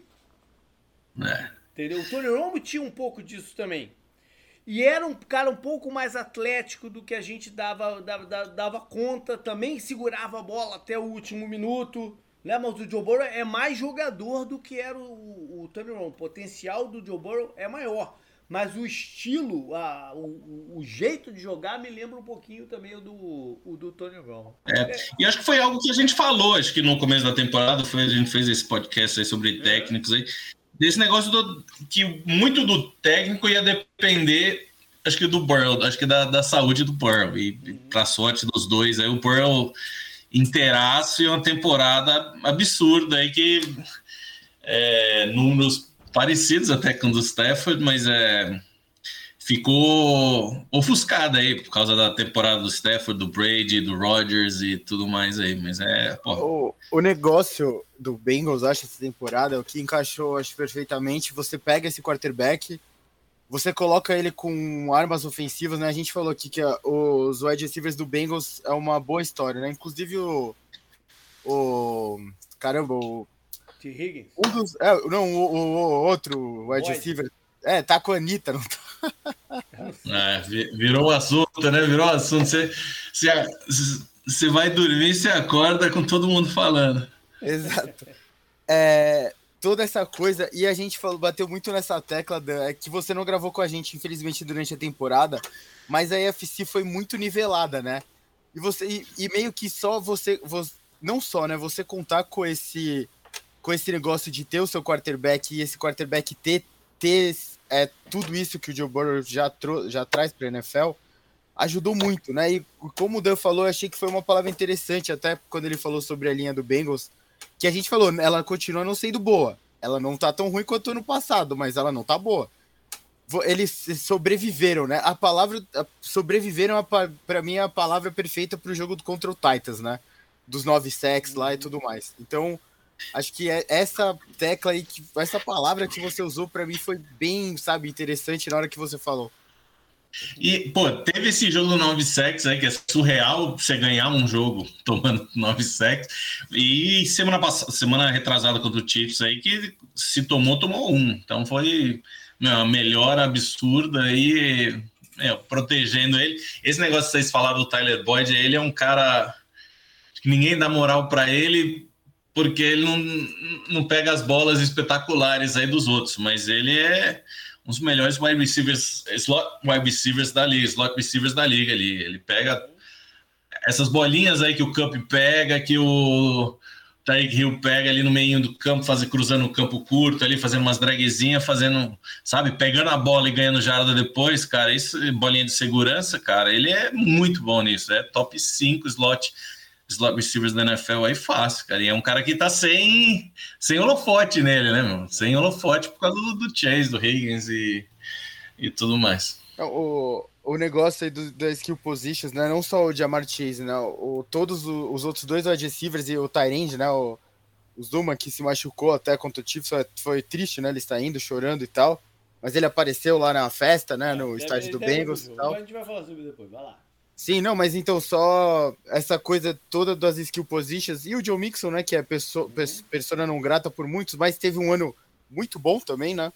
É. Entendeu? O Tony Romo tinha um pouco disso também. E era um cara um pouco mais atlético do que a gente dava, dava, dava conta. Também segurava a bola até o último minuto. Né? Mas o Joe Burrow é mais jogador do que era o, o Tony Romo. O potencial do Joe Burrow é maior. Mas o estilo, a, o, o, jeito de jogar me lembra um pouquinho também do, o do Tony Romo. É, é. E acho que foi algo que a gente falou, acho que no começo da temporada, foi, a gente fez esse podcast aí sobre é. técnicos aí. Desse negócio do, que muito do técnico ia depender, acho que do Burrow, acho que da, da saúde do Burrow. E uhum. para sorte dos dois, aí o Burrow inteiraço e uma temporada absurda aí que é, números parecidos até com o do Stafford, mas é, ficou ofuscada aí por causa da temporada do Stafford, do Brady, do Rodgers e tudo mais aí, mas é... O, o negócio do Bengals, acho, essa temporada, o que encaixou, acho, perfeitamente, você pega esse quarterback você coloca ele com armas ofensivas, né? A gente falou aqui que a, os wide receivers do Bengals é uma boa história, né? Inclusive o. O. Caramba, o. T. Higgins? Um dos, é, não, o, o, o outro wide receiver. É, tá com a Anitta, não tá? É, virou assunto, né? Virou assunto. Você, você, você vai dormir, você acorda com todo mundo falando. Exato. É, toda essa coisa, e a gente falou, bateu muito nessa tecla da, é que você não gravou com a gente, infelizmente, durante a temporada, mas a EFC foi muito nivelada, né? E você e, e meio que só você, você, não só, né? Você contar com esse com esse negócio de ter o seu quarterback e esse quarterback ter, ter é, tudo isso que o Joe Burrow já, já traz para a NFL, ajudou muito, né? E como o Dan falou, eu achei que foi uma palavra interessante, até quando ele falou sobre a linha do Bengals, que a gente falou, ela continua não sendo boa. Ela não tá tão ruim quanto ano passado, mas ela não tá boa. Eles sobreviveram, né? A palavra sobreviveram, para mim, é a palavra perfeita pro jogo contra o Titans, né? Dos nove sacks lá e tudo mais. Então, acho que é essa tecla aí, essa palavra que você usou, para mim foi bem, sabe, interessante na hora que você falou. E, pô, teve esse jogo 9 sacks aí, que é surreal você ganhar um jogo tomando 9 sacks. E semana passada, semana retrasada contra o Chiefs aí, que se tomou, tomou um. Então foi uma melhora absurda aí, é, protegendo ele. Esse negócio que vocês falaram do Tyler Boyd, ele é um cara que ninguém dá moral para ele porque ele não, não pega as bolas espetaculares aí dos outros, mas ele é um dos melhores wide receivers, slot wide receivers da liga, slot receivers da liga ali. Ele pega essas bolinhas aí que o Cup pega, que o, Tyreek Hill pega ali no meio do campo, fazer, cruzando o campo curto ali, fazendo umas dragzinhas, fazendo, sabe, pegando a bola e ganhando jarda depois, cara, isso, bolinha de segurança, cara, ele é muito bom nisso, é top 5 slot, slot receivers da NFL aí fácil, cara, e é um cara que tá sem, sem holofote nele, né, meu? Sem holofote por causa do, do Chase, do Higgins e, e tudo mais. O, o negócio aí do, da skill positions, né? Não só o Jamar Chase, né? O, todos os outros dois wide receivers e o Tyrande, né? O, o Zuma que se machucou até contra o Chiefs foi, foi triste, né? Ele está indo chorando e tal. Mas ele apareceu lá na festa, né? No é, estádio do Bengals e tal. A gente vai falar sobre depois, vai lá. Sim, não, mas então só essa coisa toda das skill positions e o Joe Mixon, né? Que é pessoa, uhum. persona não grata por muitos, mas teve um ano muito bom também, né?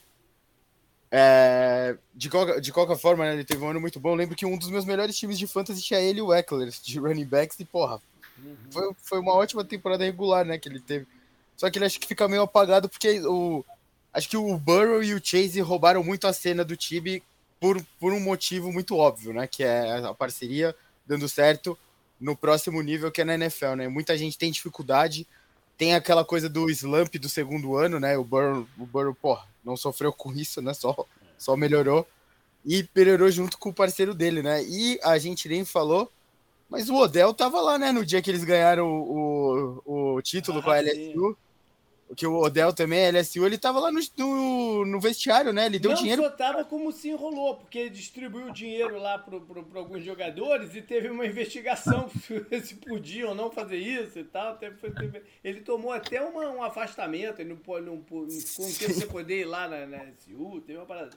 É, de, qualquer, de qualquer forma, né, ele teve um ano muito bom. Eu lembro que um dos meus melhores times de fantasy tinha ele e o Eckler, de running backs, e porra, uhum. foi, foi uma ótima temporada regular, né, que ele teve. Só que ele acho que fica meio apagado porque o, acho que o Burrow e o Chase roubaram muito a cena do time por, por um motivo muito óbvio, né, que é a parceria dando certo no próximo nível que é na NFL, né. Muita gente tem dificuldade, tem aquela coisa do slump do segundo ano, né, o Burrow, o Burrow porra, não sofreu com isso, né? Só, só melhorou. E melhorou junto com o parceiro dele, né? E a gente nem falou, mas o Odell tava lá, né? No dia que eles ganharam o, o, o título ah, com a LSU. Sim que o Odell também, a LSU, ele tava lá no, no, no vestiário, né? Ele deu não dinheiro. Não só tava como se enrolou, porque ele distribuiu dinheiro lá para alguns jogadores e teve uma investigação se podia ou não fazer isso e tal. Teve, ele tomou até uma, um afastamento, ele não, não, não, com você poder ir lá na, na LSU, teve uma parada.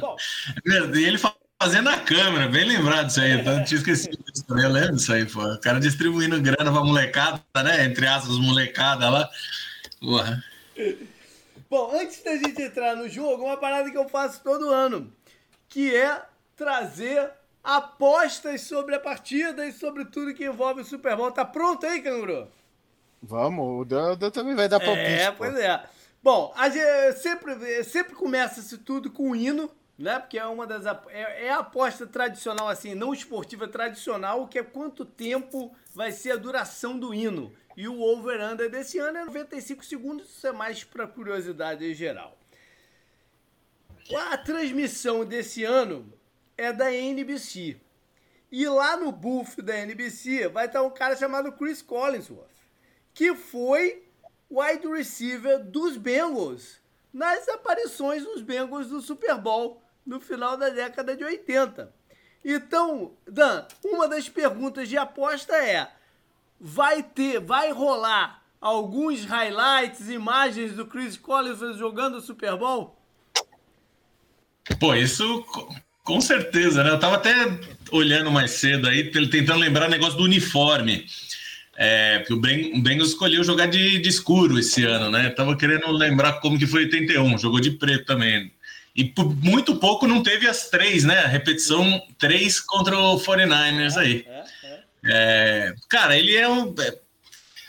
Bom. E ele fazendo a câmera, bem lembrado disso aí, então, não tinha esquecido disso também, eu lembro disso aí, pô. O cara distribuindo grana pra molecada, né? Entre aspas, molecada lá. Porra. Bom, antes da gente entrar no jogo, uma parada que eu faço todo ano, que é trazer apostas sobre a partida e sobre tudo que envolve o Super Bowl. Tá pronto aí, Canguru? Vamos, o Dan, também vai dar palpite. É, pô. pois é. Bom, a gente sempre, sempre começa-se tudo com o hino, né? Porque é uma das é, é a aposta tradicional assim, não esportiva tradicional, que é quanto tempo vai ser a duração do hino. E o over-under desse ano é 95 segundos, isso é mais para curiosidade em geral. A transmissão desse ano é da NBC. E lá no booth da NBC vai estar um cara chamado Chris Collinsworth, que foi wide receiver dos Bengals nas aparições dos Bengals no Super Bowl no final da década de 80. Então, Dan, uma das perguntas de aposta é: vai ter, vai rolar alguns highlights, imagens do Chris Collins jogando o Super Bowl? Pô, isso com certeza, né? Eu tava até olhando mais cedo aí, tentando lembrar o negócio do uniforme. É, porque o Bengals escolheu jogar de, de, escuro esse ano, né? Eu tava querendo lembrar como que foi 81, jogou de preto também. E por muito pouco não teve as três, né? A repetição três contra o 49ers aí. É, é. É, cara, ele é um. É,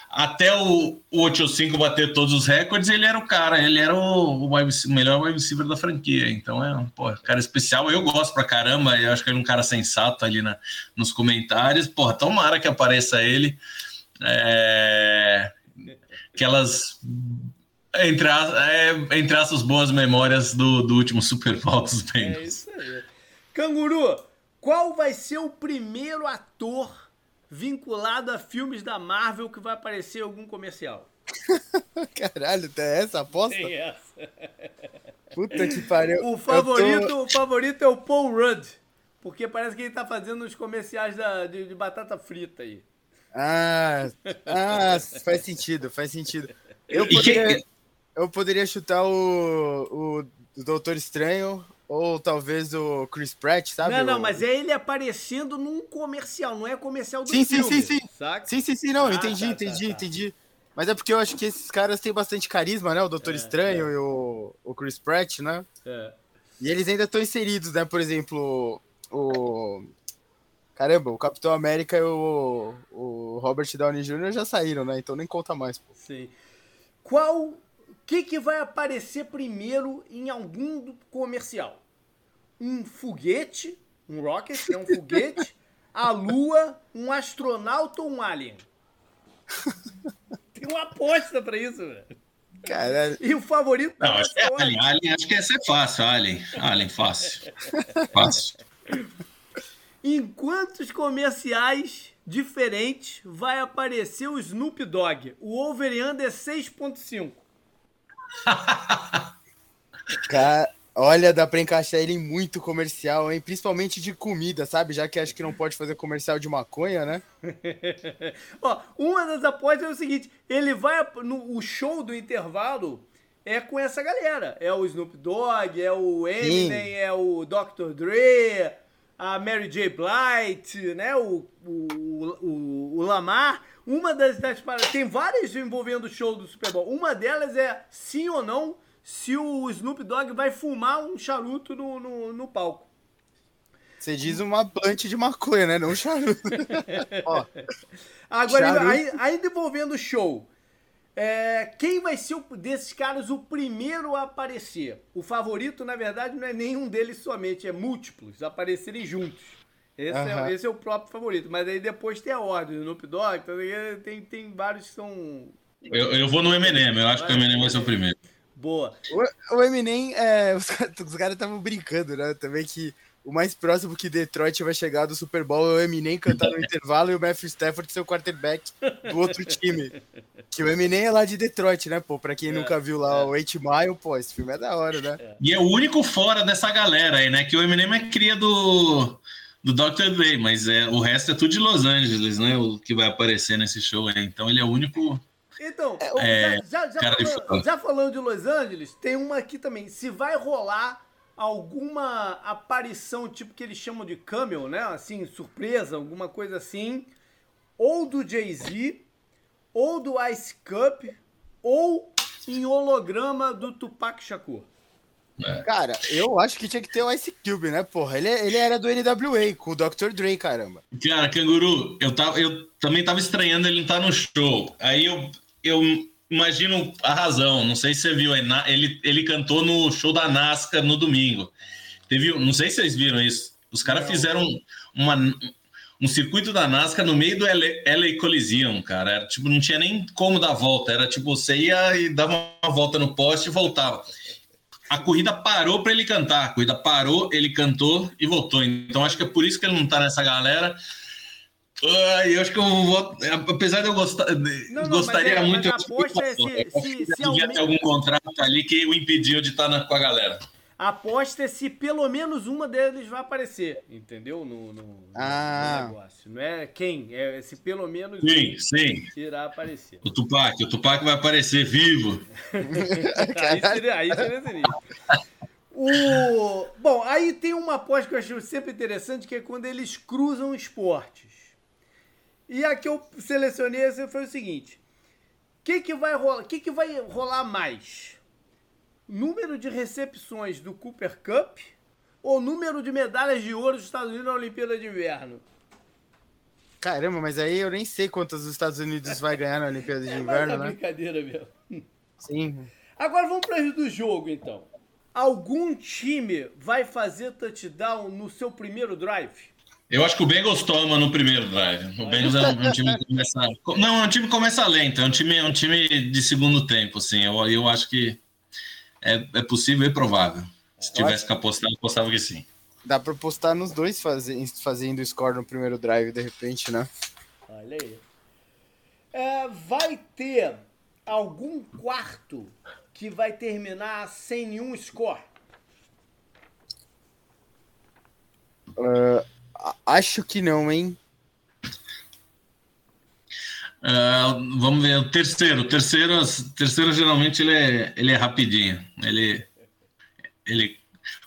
até o, o 85 bater todos os recordes, ele era o cara, ele era o, o, melhor wide receiver da franquia. Então é um pô, cara especial. Eu gosto pra caramba, eu acho que ele é um cara sensato ali na, nos comentários. Porra, tomara que apareça ele. É, aquelas entre, as, é, entre essas boas memórias do, do último Super Bowl dos Bengals. É isso aí. Canguru, qual vai ser o primeiro ator vinculado a filmes da Marvel que vai aparecer em algum comercial. Caralho, tem essa aposta? Tem essa. Puta que pariu. O favorito, tô... o favorito é o Paul Rudd. Porque parece que ele tá fazendo os comerciais da, de, de batata frita aí. Ah, ah, faz sentido, faz sentido. Eu poderia, eu poderia chutar o, o Doutor Estranho ou talvez o Chris Pratt, sabe? Não, não, o... mas é ele aparecendo num comercial, não é comercial do sim, filme. Sim, sim, sim. Saca? Sim, sim, sim, não, ah, entendi, tá, entendi, tá, tá. entendi. Mas é porque eu acho que esses caras têm bastante carisma, né? O Doutor é, Estranho é. e o, o Chris Pratt, né? É. E eles ainda estão inseridos, né? Por exemplo, o. Caramba, o Capitão América e o, o Robert Downey Jr. já saíram, né? Então nem conta mais. Pô. Sim. Qual que, que vai aparecer primeiro em algum comercial? Um foguete, um rocket, é um foguete, a lua, um astronauta ou um alien? tem uma aposta pra isso, velho. Caralho. E o favorito. Não, acho que é Alien. Alien, acho que essa é fácil, Alien. Alien, fácil. Fácil. Em quantos comerciais diferentes vai aparecer o Snoop Dogg? O over-under é 6.5. Cara, olha, dá pra encaixar ele em muito comercial, hein? Principalmente de comida, sabe? Já que acho que não pode fazer comercial de maconha, né? Ó, uma das apostas é o seguinte: ele vai. No, o show do intervalo é com essa galera. É o Snoop Dogg, é o Eminem, Sim. é o Dr. Dre, a Mary J. Blight, né? O, o, o, o Lamar. Uma das, das paradas. Tem várias envolvendo o show do Super Bowl. Uma delas é sim ou não se o Snoop Dogg vai fumar um charuto no, no, no palco. Você diz uma blunt de maconha, né? Não um charuto. Ó, Agora, Charuto. ainda envolvendo o show. é, quem vai ser o- desses caras o primeiro a aparecer? O favorito, na verdade, não é nenhum deles somente, é múltiplos aparecerem juntos. Esse, é, esse é o próprio favorito. Mas aí depois tem a ordem, o Snoop Dogg, aí tem, tem vários que são. Eu, eu vou no Eminem, eu acho que o Eminem vai ser o primeiro. Boa. o, o Eminem, é, os caras os caras estavam brincando, né? Também que o mais próximo que Detroit vai chegar do Super Bowl é o Eminem cantar no intervalo e o Matthew Stafford ser o quarterback do outro time. Que o Eminem é lá de Detroit, né, pô? Pra quem nunca viu lá o 8 Mile, pô, esse filme é da hora, né? E é o único fora dessa galera aí, né? Que o Eminem é cria do, do Dr. Dre, mas é, o resto é tudo de Los Angeles, né? O que vai aparecer nesse show aí. Então ele é o único. Então, É, já, já- já cara de falando, já falando de Los Angeles, tem uma aqui também. Se vai rolar alguma aparição, tipo que eles chamam de camel, né? Assim, surpresa, alguma coisa assim. Ou do Jay-Z, ou do Ice Cup, ou em holograma do Tupac Shakur. Cara, eu acho que tinha que ter o Ice Cube, né, porra? Ele, ele era do NWA, com o Dr. Dre, caramba. Cara, Canguru, eu, tava, eu também tava estranhando ele estar no show. Aí eu, eu imagino a razão. Não sei se você viu. Ele, ele cantou no show da NASCAR no domingo. Teve, não sei se vocês viram isso. Os caras fizeram uma, um circuito da NASCAR no meio do LA Coliseum, cara. Era, tipo, não tinha nem como dar volta. Era tipo, você ia e dava uma volta no poste e voltava. A corrida parou para ele cantar. A corrida parou, ele cantou e voltou. Então acho que é por isso que ele não tá nessa galera. Ai, eu acho que eu vou. Apesar de eu gostar, Não, não, gostaria mas é- muito. mas é se- algum contrato ali que o impediu de estar na- com a galera. Aposta é se pelo menos uma deles vai aparecer, entendeu? No, no- Ah. no negócio. Não é quem, é se pelo menos Sim, um sim. irá aparecer. O Tupac, o Tupac vai aparecer vivo. aí seria, aí seria sinistro. O... Bom, aí tem uma aposta que eu acho sempre interessante, que é quando eles cruzam esportes. E a que eu selecionei foi o seguinte: o que, que, vai rolar, que, que vai rolar mais? Número de recepções do Cooper Cup ou número de medalhas de ouro dos Estados Unidos na Olimpíada de Inverno? Caramba, mas aí eu nem sei quantas os Estados Unidos vai ganhar na Olimpíada de É mais Inverno, uma né? brincadeira mesmo. Sim. Agora vamos para do jogo, então. Algum time vai fazer touchdown no seu primeiro drive? Eu acho que o Bengals toma no primeiro drive. O Bengals é um, é um time que começa. Não, é um time que começa lento, é um time, é um time de segundo tempo, assim. Eu, eu acho que é, é possível e provável. Se tivesse que apostar, eu apostava que sim. Dá pra postar nos dois faze- fazendo score no primeiro drive, de repente, né? Olha aí. É, vai ter algum quarto que vai terminar sem nenhum score? A- Acho que não, hein? Ah, vamos ver, o terceiro. O terceiro, terceiro geralmente ele é, ele é rapidinho. Ele, ele,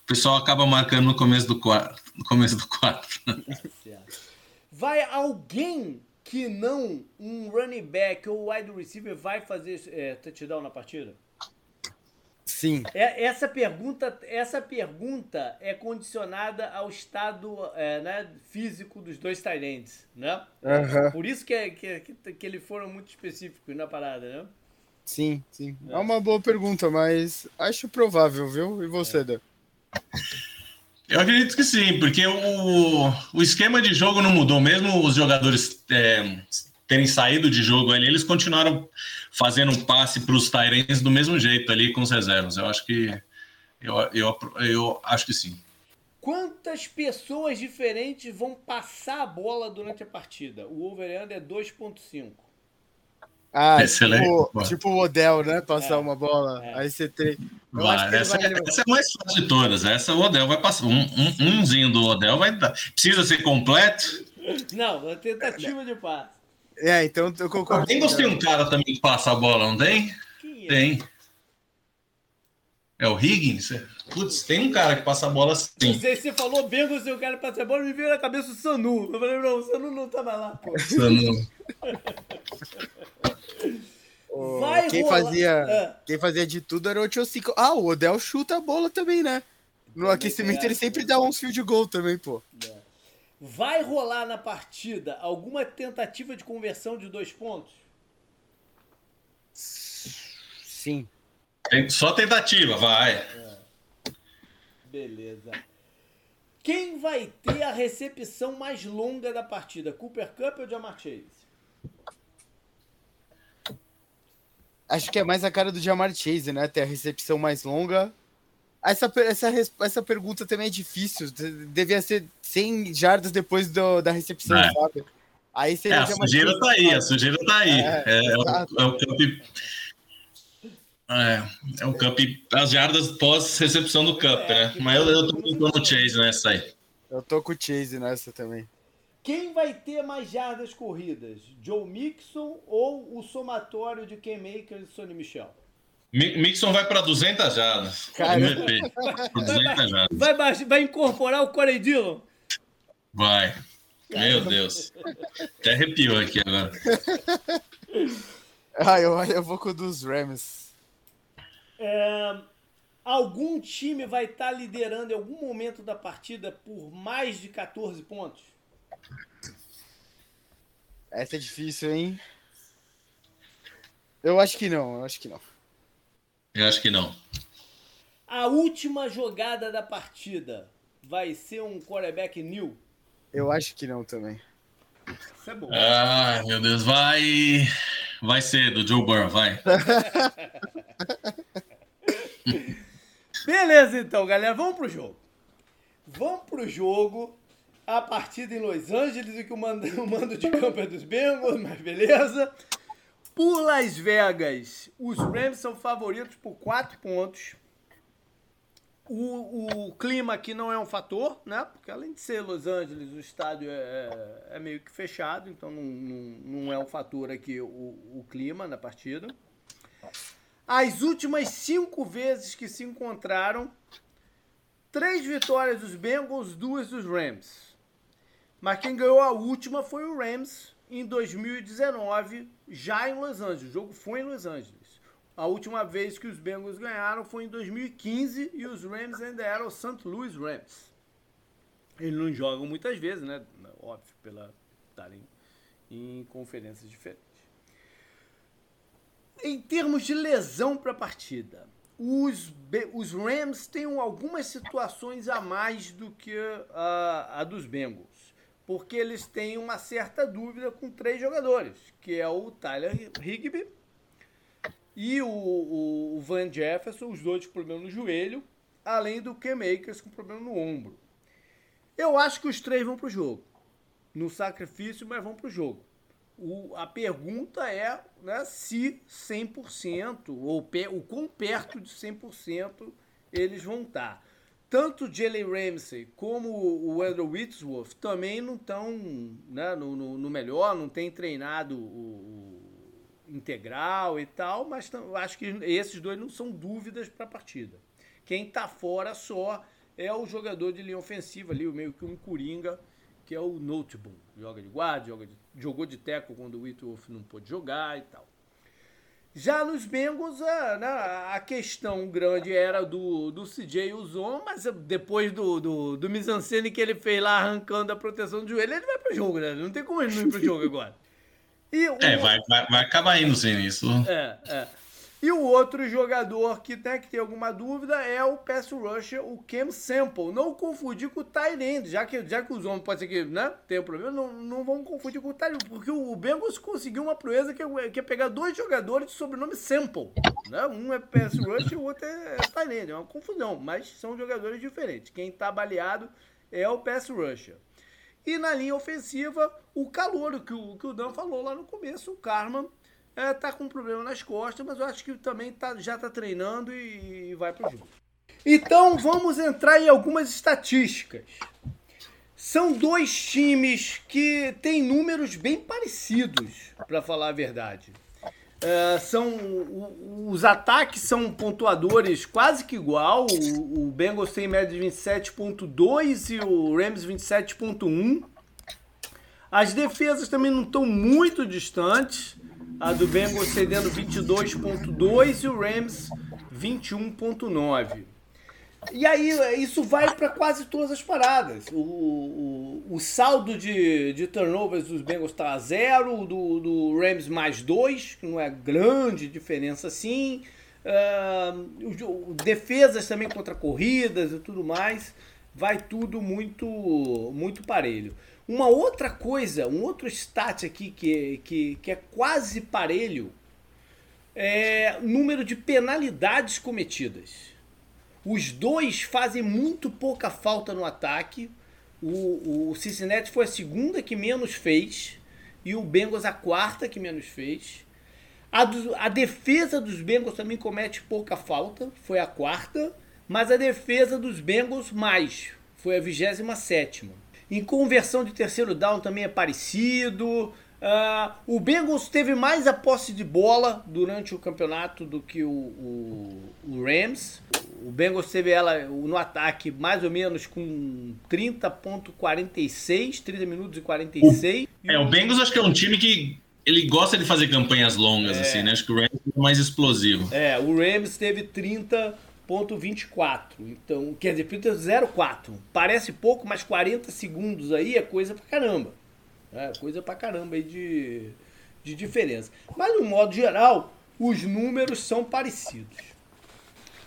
o pessoal acaba marcando no começo do quarto. No começo do quarto. Vai alguém que não um running back ou wide receiver vai fazer é, touchdown na partida? Sim. É, essa pergunta, essa pergunta é condicionada ao estado é, né, físico dos dois Tyrants, né? Aham. Por isso que, é- que, é- que, que eles foram muito específicos na parada, né? Sim, sim. É uma boa pergunta, mas acho provável, viu? E você, Dan? Eu acredito que sim, porque o, o esquema de jogo não mudou, mesmo os jogadores é, terem saído de jogo ali, eles continuaram fazendo um passe para os Tyrens do mesmo jeito ali com os reservas. Eu acho que eu, eu, eu acho que sim. Quantas pessoas diferentes vão passar a bola durante a partida? O over-under é 2.5. Ah, Excelente. Tipo, tipo o Odell, né? Passar é, uma bola. É. Aí você tem. essa, vai... essa, é a mais fácil de todas. Essa o Odell vai passar. Um, um, umzinho do Odell vai dar. Precisa ser completo? Não, a tentativa de passe. É, então eu concordo. Tem tem um cara também que passa a bola, não tem? É? Tem. É o Higgins? Putz, tem um cara que passa a bola assim. Você falou Bengals e o cara passa a bola, me veio na cabeça o Sanu. Eu falei, não, o Sanu não tava lá, pô. Sanu. Vai quem, fazia, é. quem fazia de tudo era o Tio Cinco. Ah, o Odell chuta a bola também, né? No aquecimento é. ele sempre dá uns fios de gol também, pô. É. Vai rolar na partida alguma tentativa de conversão de dois pontos? Sim. Só tentativa, vai. É. Beleza. Quem vai ter a recepção mais longa da partida? Cooper Cup ou Jamar Chase? Acho que é mais a cara do Jamar Chase, né? Ter a recepção mais longa. Essa, essa, essa pergunta também é difícil. Devia ser 100 jardas depois do, da recepção, é. sabe? Aí seria é, a sujeira tá aí, a sujeira tá aí. É, é, é, o, é o camp. É, é o camp. As jardas pós-recepção do camp, né? Mas eu, eu tô com o Chase nessa aí. Eu tô com o Chase nessa também. Quem vai ter mais jardas corridas? Joe Mixon ou o somatório de Ken Maker e Sonny Michel? Mixon vai para 200 jardas. Cara. 200 jardas. Vai, vai incorporar o Corey Dillon? Vai. Meu Deus. Até arrepiou aqui agora. Ah, eu, eu vou com o dos Rams. É, algum time vai estar tá liderando em algum momento da partida por mais de 14 pontos? Essa é difícil, hein? Eu acho que não, eu acho que não. Eu acho que não. A última jogada da partida vai ser um quarterback new? Eu acho que não também. Isso é bom. Ah, meu Deus, vai. Vai ser do Joe Burrow, vai. Beleza, então, galera, vamos pro jogo. Vamos pro jogo. A partida em Los Angeles e que o mando, o mando de campo é dos Bengals, mas beleza. Por Las Vegas, os Rams são favoritos por 4 pontos. O, o, clima aqui não é um fator, né? Porque além de ser Los Angeles, o estádio é, é, é meio que fechado, então não, não, não, é um fator aqui o, o clima na partida. As últimas cinco vezes que se encontraram, três vitórias dos Bengals, duas dos Rams. Mas quem ganhou a última foi o Rams em 2019, já em Los Angeles. O jogo foi em Los Angeles. A última vez que os Bengals ganharam foi em 2015 e os Rams ainda eram o St. Louis Rams. Eles não jogam muitas vezes, né? Óbvio, pela estarem em conferências diferentes. Em termos de lesão para a partida, os, os Rams têm algumas situações a mais do que a, a dos Bengals porque eles têm uma certa dúvida com três jogadores, que é o Tyler Higby e o, o, o Van Jefferson, os dois com problema no joelho, além do Ken Makers com problema no ombro. Eu acho que os três vão para o jogo. No sacrifício, mas vão para o jogo. a pergunta é né, se 100% ou o quão perto de 100% eles vão estar tanto Jalen Ramsey como o Andrew Whitworth também não estão né, no, no, no, melhor, não tem treinado o, o integral e tal, mas acho que esses dois não são dúvidas para a partida. Quem está fora só é o jogador de linha ofensiva ali, meio que um coringa, que é o Notebook. Joga de guarda, joga de, jogou de teco quando o Whitworth não pôde jogar e tal. Já nos Bengals, a, né, a questão grande era do, do CJ Uzon, mas depois do, do, do mise que ele fez lá arrancando a proteção do joelho, ele vai pro jogo, né? Não tem como ele não ir pro jogo agora. E o, é, vai, vai, vai acabar indo sem isso. É, é. E o outro jogador que tem que ter alguma dúvida é o pass rusher, o Cam Sample. Não confundir com o Tyrande, já que, já que os homens pode ser que né, tenha um problema, não, não vamos confundir com o Tyrande, porque o Bengals conseguiu uma proeza que que é pegar dois jogadores de sobrenome Sample. Né? Um é pass rusher e o outro é, é Tyrande. É uma confusão, mas são jogadores diferentes. Quem está baleado é o pass rusher. E na linha ofensiva, o calor que o, que o Dan falou lá no começo, o Carman é, tá com um problema nas costas, mas eu acho que também tá, já tá treinando e, e vai pro jogo. Então vamos entrar em algumas estatísticas. São dois times que têm números bem parecidos, para falar a verdade. É, são os ataques são pontuadores quase que igual. O, o Bengals tem média de 27.2 e o Rams 27.1. As defesas também não estão muito distantes. A do Bengals cedendo 22.2 e o Rams 21.9. E aí isso vai para quase todas as paradas. O, o, o saldo de, de turnovers dos Bengals está a zero, do, do Rams mais dois, que não é grande diferença assim. Uh, defesas também contra corridas e tudo mais. Vai tudo muito, muito parelho. Uma outra coisa, um outro stat aqui que, que, que é quase parelho é número de penalidades cometidas. Os dois fazem muito pouca falta no ataque. O, o Cincinnati foi a segunda que menos fez e o Bengals a quarta que menos fez. A, do, a defesa dos Bengals também comete pouca falta, foi a quarta, mas a defesa dos Bengals mais, foi a vigésima sétima. Em conversão de terceiro down também é parecido. Uh, o Bengals teve mais a posse de bola durante o campeonato do que o, o, o, Rams. O Bengals teve ela no ataque mais ou menos com 30.46, 30 minutos e 46. É, o Bengals acho que é um time que ele gosta de fazer campanhas longas, é. assim, né? Acho que o Rams é mais explosivo. É, o Rams teve 30 0,24. Então, quer dizer, 0,4. Parece pouco, mas 40 segundos aí é coisa pra caramba. É coisa pra caramba aí de, de diferença. Mas, no modo geral, os números são parecidos.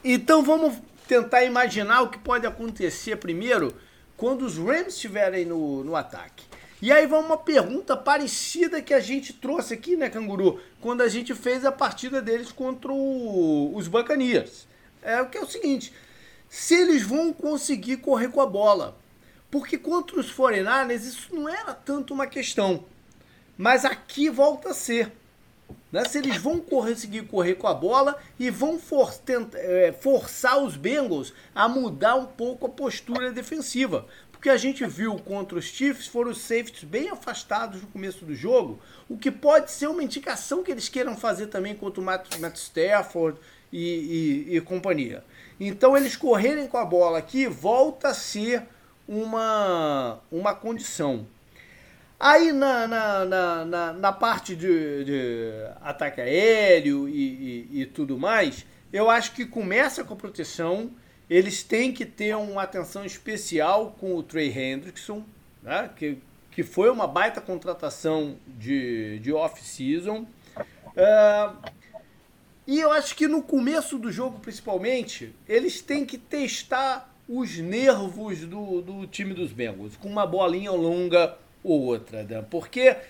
Então, vamos tentar imaginar o que pode acontecer primeiro quando os Rams estiverem no, no ataque. E aí vai uma pergunta parecida que a gente trouxe aqui, né, Canguru? Quando a gente fez a partida deles contra o, os Buccaneers é o que é o seguinte: se eles vão conseguir correr com a bola. Porque contra os 49 isso não era tanto uma questão. Mas aqui volta a ser. Né? Se eles vão conseguir correr com a bola e vão for, tentar, é, forçar os Bengals a mudar um pouco a postura defensiva. Porque a gente viu contra os Chiefs foram os safeties bem afastados no começo do jogo, o que pode ser uma indicação que eles queiram fazer também contra o Matt, Matt Stafford e, e, e companhia. Então eles correrem com a bola aqui volta a ser uma, uma condição. Aí na, na, na, na, na parte de, de, ataque aéreo e, e, e, tudo mais, eu acho que começa com a proteção. Eles têm que ter uma atenção especial com o Trey Hendrickson, né? que, que foi uma baita contratação de, de off-season. Uh, e eu acho que no começo do jogo, principalmente, eles têm que testar os nervos do, do time dos Bengals, com uma bolinha longa ou outra, né? porque é,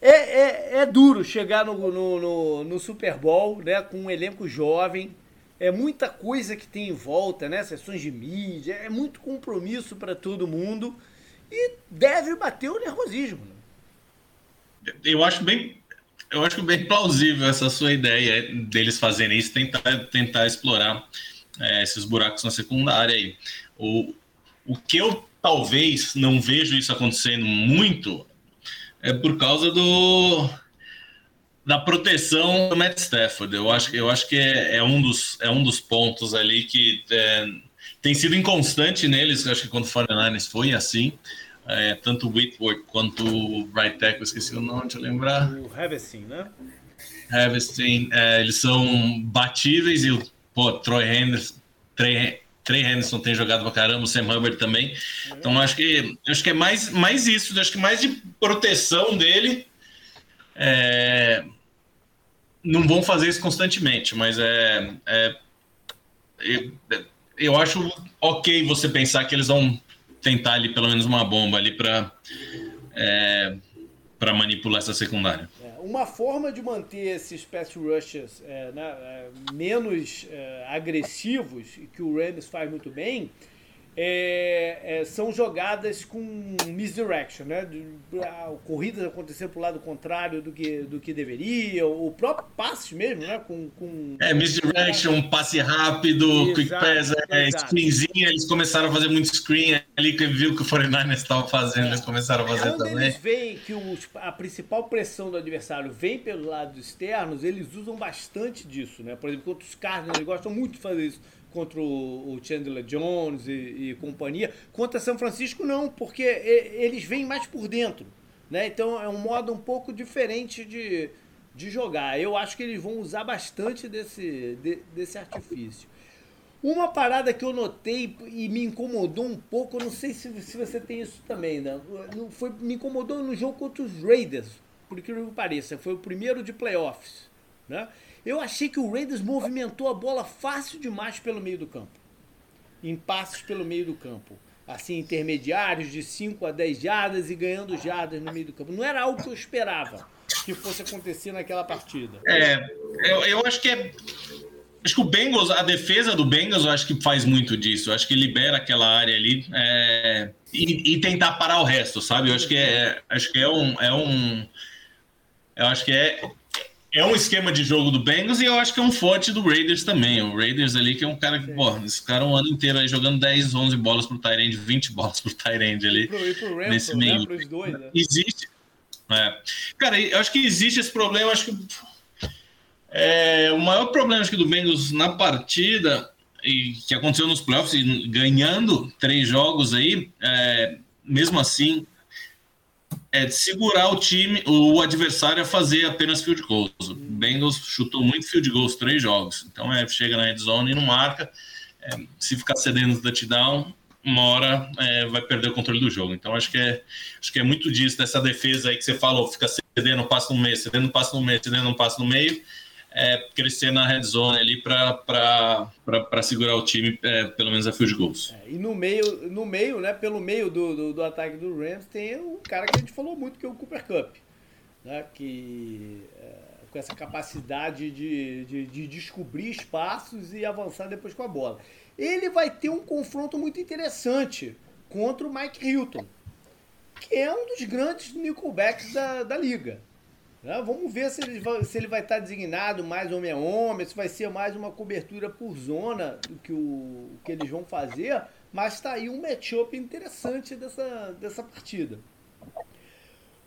é, é duro chegar no, no, no, no, Super Bowl né? com um elenco jovem, é muita coisa que tem em volta, né? sessões de mídia, é muito compromisso para todo mundo e deve bater o nervosismo. Né? Eu acho bem eu acho bem plausível essa sua ideia deles fazerem isso, tentar, tentar explorar é, esses buracos na secundária aí. O, o que eu talvez não vejo isso acontecendo muito é por causa do da proteção do Matt Stafford. Eu acho, eu acho que é, é um, dos, é um dos pontos ali que é, tem sido inconstante neles. Eu acho que quando o 49 foi assim. É, tanto o Whitworth quanto o right tackle, esqueci o nome, deixa eu lembrar. O Hevestin, né? Hevestin, é, eles são batíveis e o pô, Troy Henderson, Trey, Trey Henderson tem jogado pra caramba, o Sam Hubbard também. Então acho que acho que é mais, mais isso, acho que mais de proteção dele. É, não vão fazer isso constantemente, mas é, é eu, eu acho ok você pensar que eles vão tentar ali pelo menos uma bomba ali para é, para manipular essa secundária. É, uma forma de manter esses pass rushers é, né, é, menos é, agressivos, que o Rams faz muito bem, é, é, são jogadas com misdirection, né? Corridas acontecendo para o lado contrário do que, do que deveria, o próprio passe mesmo, né? Com, com... É, misdirection, passe rápido, exato, quick pass, é, screenzinha, eles começaram a fazer muito screen ali que viu que o 49ers estava fazendo, eles começaram a fazer Quando também. eles veem que os, a principal pressão do adversário vem pelos lados externos, eles usam bastante disso, né? Por exemplo, contra os Cardinals, eles gostam muito de fazer isso contra o Chandler Jones e, e, companhia. Contra São Francisco, não, porque eles vêm mais por dentro. Né? Então é um modo um pouco diferente de, de jogar. Eu acho que eles vão usar bastante desse, de, desse artifício. Uma parada que eu notei e me incomodou um pouco, eu não sei se, se você tem isso também, né? Foi, me incomodou no jogo contra os Raiders, por que não pareça. Foi o primeiro de playoffs. Né? Eu achei que o Raiders movimentou a bola fácil demais pelo meio do campo. Em passos pelo meio do campo. Assim, intermediários de 5 a 10 jardas e ganhando jardas no meio do campo. Não era algo que eu esperava que fosse acontecer naquela partida. É, eu, eu acho que é. Acho que o Bengals, a defesa do Bengals, eu acho que faz muito disso. Eu acho que libera aquela área ali é, e, e, tentar parar o resto, sabe? Eu acho que é, acho que é um, é um, eu acho que é é um esquema de jogo do Bengals e eu acho que é um forte do Raiders também. O Raiders ali, que é um cara que, pô, esse cara um ano inteiro aí jogando 10, 11 bolas pro Tyrande, 20 bolas pro Tyrande ali. E pro, e pro nesse né, meio. Né, dois, né? Existe. É. Cara, eu acho que existe esse problema. Acho que é, o maior problema acho que do Bengals na partida e que aconteceu nos playoffs, ganhando três jogos aí, é, mesmo assim, é segurar o time, o adversário a fazer apenas field goals. O Bengals chutou muito field goals, três jogos. Então é, chega na red zone e não marca. É, se ficar cedendo o touchdown, uma hora é, vai perder o controle do jogo. Então acho que é, acho que é muito disso, dessa defesa aí que você falou, fica cedendo um passo no meio, cedendo um passo no meio, cedendo um passo no meio é, crescer na red zone ali para segurar o time, é, pelo menos a field goals. É, e no meio, no meio, né, pelo meio do, do, do, ataque do Rams, tem um cara que a gente falou muito, que é o Cooper Cup. Né, que é, com essa capacidade de, de, de, descobrir espaços e avançar depois com a bola. Ele vai ter um confronto muito interessante contra o Mike Hilton, que é um dos grandes nickelbacks da, da liga. Né? Vamos ver se ele, vai, ele vai estar designado mais homem a homem, se vai ser mais uma cobertura por zona do que, o, que eles vão fazer, mas está aí um matchup interessante dessa, dessa partida.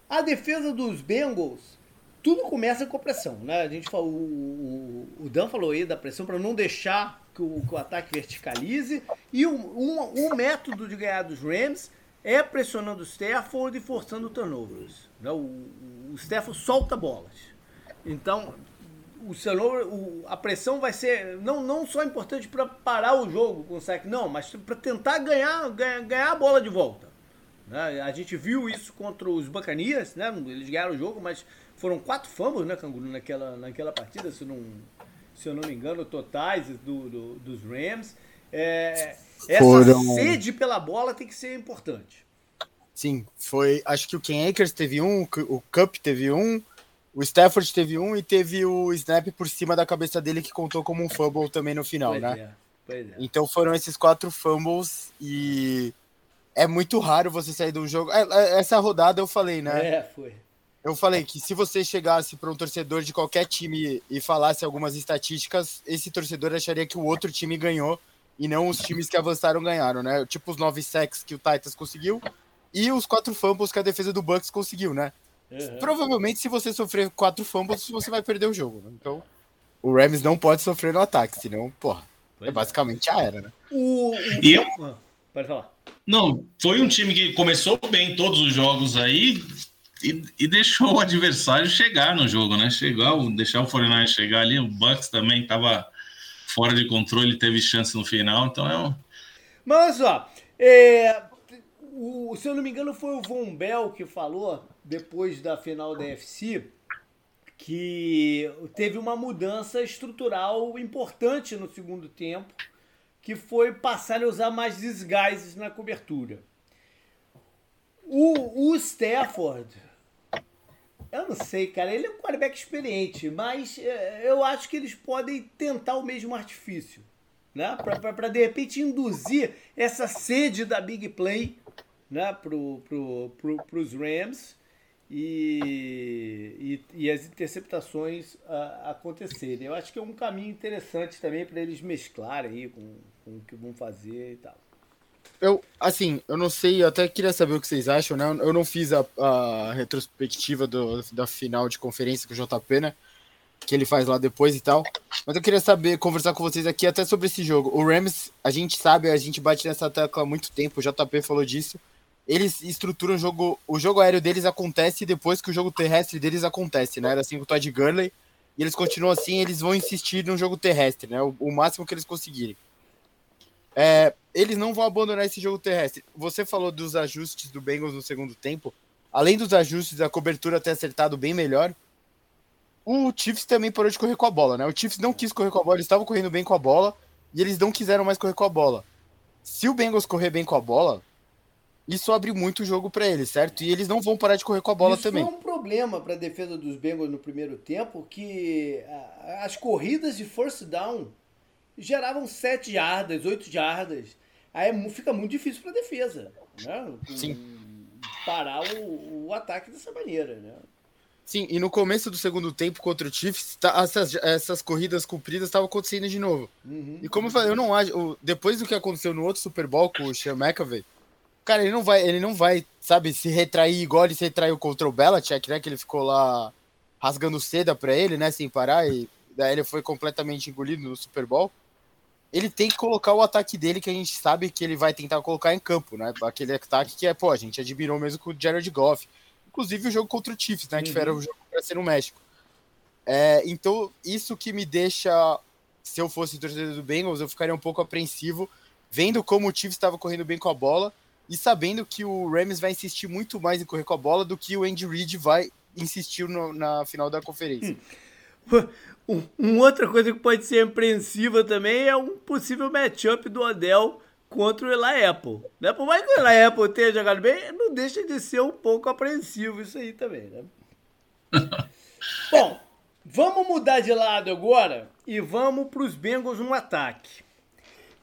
A defesa dos Bengals, tudo começa com a pressão, né? A gente falou, o, o Dan falou aí da pressão para não deixar que o, que o, ataque verticalize. E um, um, um método de ganhar dos Rams é pressionando o Stafford e forçando turnovers. Né? O, o Stafford solta bolas. Então, o o, a pressão vai ser não, não só importante para parar o jogo com o não, mas para tentar ganhar, ganhar, ganhar a bola de volta. Né? A gente viu isso contra os Bacanias, né? eles ganharam o jogo, mas foram quatro fumbles, né, Canguru, naquela, naquela partida, se, não, se eu não me engano, totais do, do dos Rams. É, essa Foram... sede pela bola tem que ser importante. Sim, foi. Acho que o Ken Akers teve um, o Cup teve um, o Stafford teve um e teve o snap por cima da cabeça dele que contou como um fumble também no final, pois né? É, pois é. Então foram esses quatro fumbles e é muito raro você sair de um jogo. É, é, essa rodada eu falei, né? É, foi. Eu falei que se você chegasse para um torcedor de qualquer time e falasse algumas estatísticas, esse torcedor acharia que o outro time ganhou e não os times que avançaram ganharam, né? Tipo os nove sacks que o Titans conseguiu e os quatro fumbles que a defesa do Bucks conseguiu, né? Uhum. Provavelmente, se você sofrer quatro fumbles, você vai perder o jogo. Né? Então, o Rams não pode sofrer no ataque, senão, porra, é basicamente a era, né? O, e eu... Ah, pode falar. Não, foi um time que começou bem todos os jogos aí e, e deixou o adversário chegar no jogo, né? Chegar, deixar o 49 chegar ali, o Bucks também estava fora de controle, teve chance no final, então é um. Mas, ó, é, o, se eu não me engano, foi o Von Bell que falou, depois da final da FC, que teve uma mudança estrutural importante no segundo tempo, que foi passar a usar mais disguises na cobertura. O, o Stafford, eu não sei, cara, ele é um quarterback experiente, mas é, eu acho que eles podem tentar o mesmo artifício, né? Para de repente induzir essa sede da big play, né? Pro, pro, pro, pros Rams e, e, e as interceptações a, acontecerem. Eu acho que é um caminho interessante também para eles mesclarem aí com, com o que vão fazer e tal. Eu, assim, eu não sei, eu até queria saber o que vocês acham, né? Eu não fiz a, a retrospectiva do, da final de conferência com o JP, né? Que ele faz lá depois e tal. Mas eu queria saber, conversar com vocês aqui até sobre esse jogo. O Rams, a gente sabe, a gente bate nessa tecla há muito tempo, o JP falou disso eles estruturam o jogo. O jogo aéreo deles acontece depois que o jogo terrestre deles acontece, né? Era assim com o Todd Gurley. E eles continuam assim, eles vão insistir no jogo terrestre, né? O, o máximo que eles conseguirem. É, eles não vão abandonar esse jogo terrestre. Você falou dos ajustes do Bengals no segundo tempo. Além dos ajustes, a cobertura ter acertado bem melhor. O Chiefs também parou de correr com a bola, né? O Chiefs não quis correr com a bola, eles estavam correndo bem com a bola e eles não quiseram mais correr com a bola. Se o Bengals correr bem com a bola, isso abre muito o jogo para eles, certo? E eles não vão parar de correr com a bola isso também. Isso foi um problema para a defesa dos Bengals no primeiro tempo, que as corridas de first down geravam 7 jardas, 8 jardas. Aí é fica muito difícil para a defesa, né? Sim. Parar o, o, ataque dessa maneira, né? Sim, e no começo do segundo tempo contra o Chiefs, tá, essas, essas corridas compridas estavam acontecendo de novo. Uhum. E como eu falei, eu não acho. Depois do que aconteceu no outro Super Bowl com o Sean McAvey, Cara, ele não vai, ele não vai, sabe, se retrair igual ele se retraiu contra o Belichick, né? Que ele ficou lá rasgando seda pra ele, né? Sem parar, e daí ele foi completamente engolido no Super Bowl. Ele tem que colocar o ataque dele, que a gente sabe que ele vai tentar colocar em campo, né? Aquele ataque que é, pô, a gente admirou mesmo com o Jared Goff. Inclusive o jogo contra o Chiefs, né? Uhum. Que era o jogo pra ser no México. É, então, isso que me deixa. Se eu fosse torcedor do Bengals, eu ficaria um pouco apreensivo, vendo como o Chiefs estava correndo bem com a bola e sabendo que o Rams vai insistir muito mais em correr com a bola do que o Andy Reid vai insistir no, na final da conferência. Hum. Uma outra coisa que pode ser apreensiva também é um possível matchup do Odell contra o Eli Apple. Né? Por mais que o Eli Apple tenha jogado bem, não deixa de ser um pouco apreensivo isso aí também. Né? Bom, vamos mudar de lado agora e vamos para os Bengals no ataque.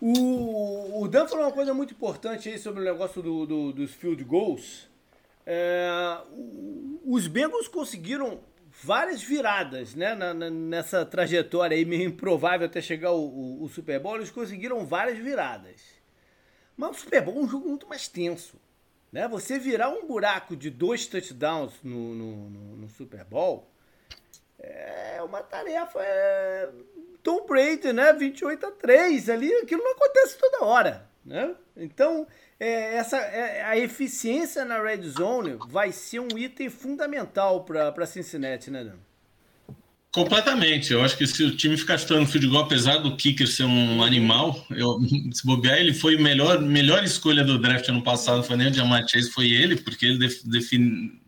O, o Dan falou uma coisa muito importante aí sobre o negócio do, do dos field goals. É, os Bengals conseguiram várias viradas né, na, na, nessa trajetória aí meio improvável até chegar o, o, Super Bowl. Eles conseguiram várias viradas. Mas o Super Bowl é um jogo muito mais tenso. Né? Você virar um buraco de dois touchdowns no, no, no, no Super Bowl é uma tarefa é, Tom Brady, né? 28 a 3 ali, aquilo não acontece toda hora, né? Então, é, essa, é, a eficiência na red zone vai ser um item fundamental para Cincinnati, né, Dan? Completamente. Eu acho que se o time ficar chutando field goal, apesar do kicker ser um animal, eu, se bobear, ele foi a melhor, melhor escolha do draft ano passado, foi nem o Jamar Chase, foi ele, porque ele defini,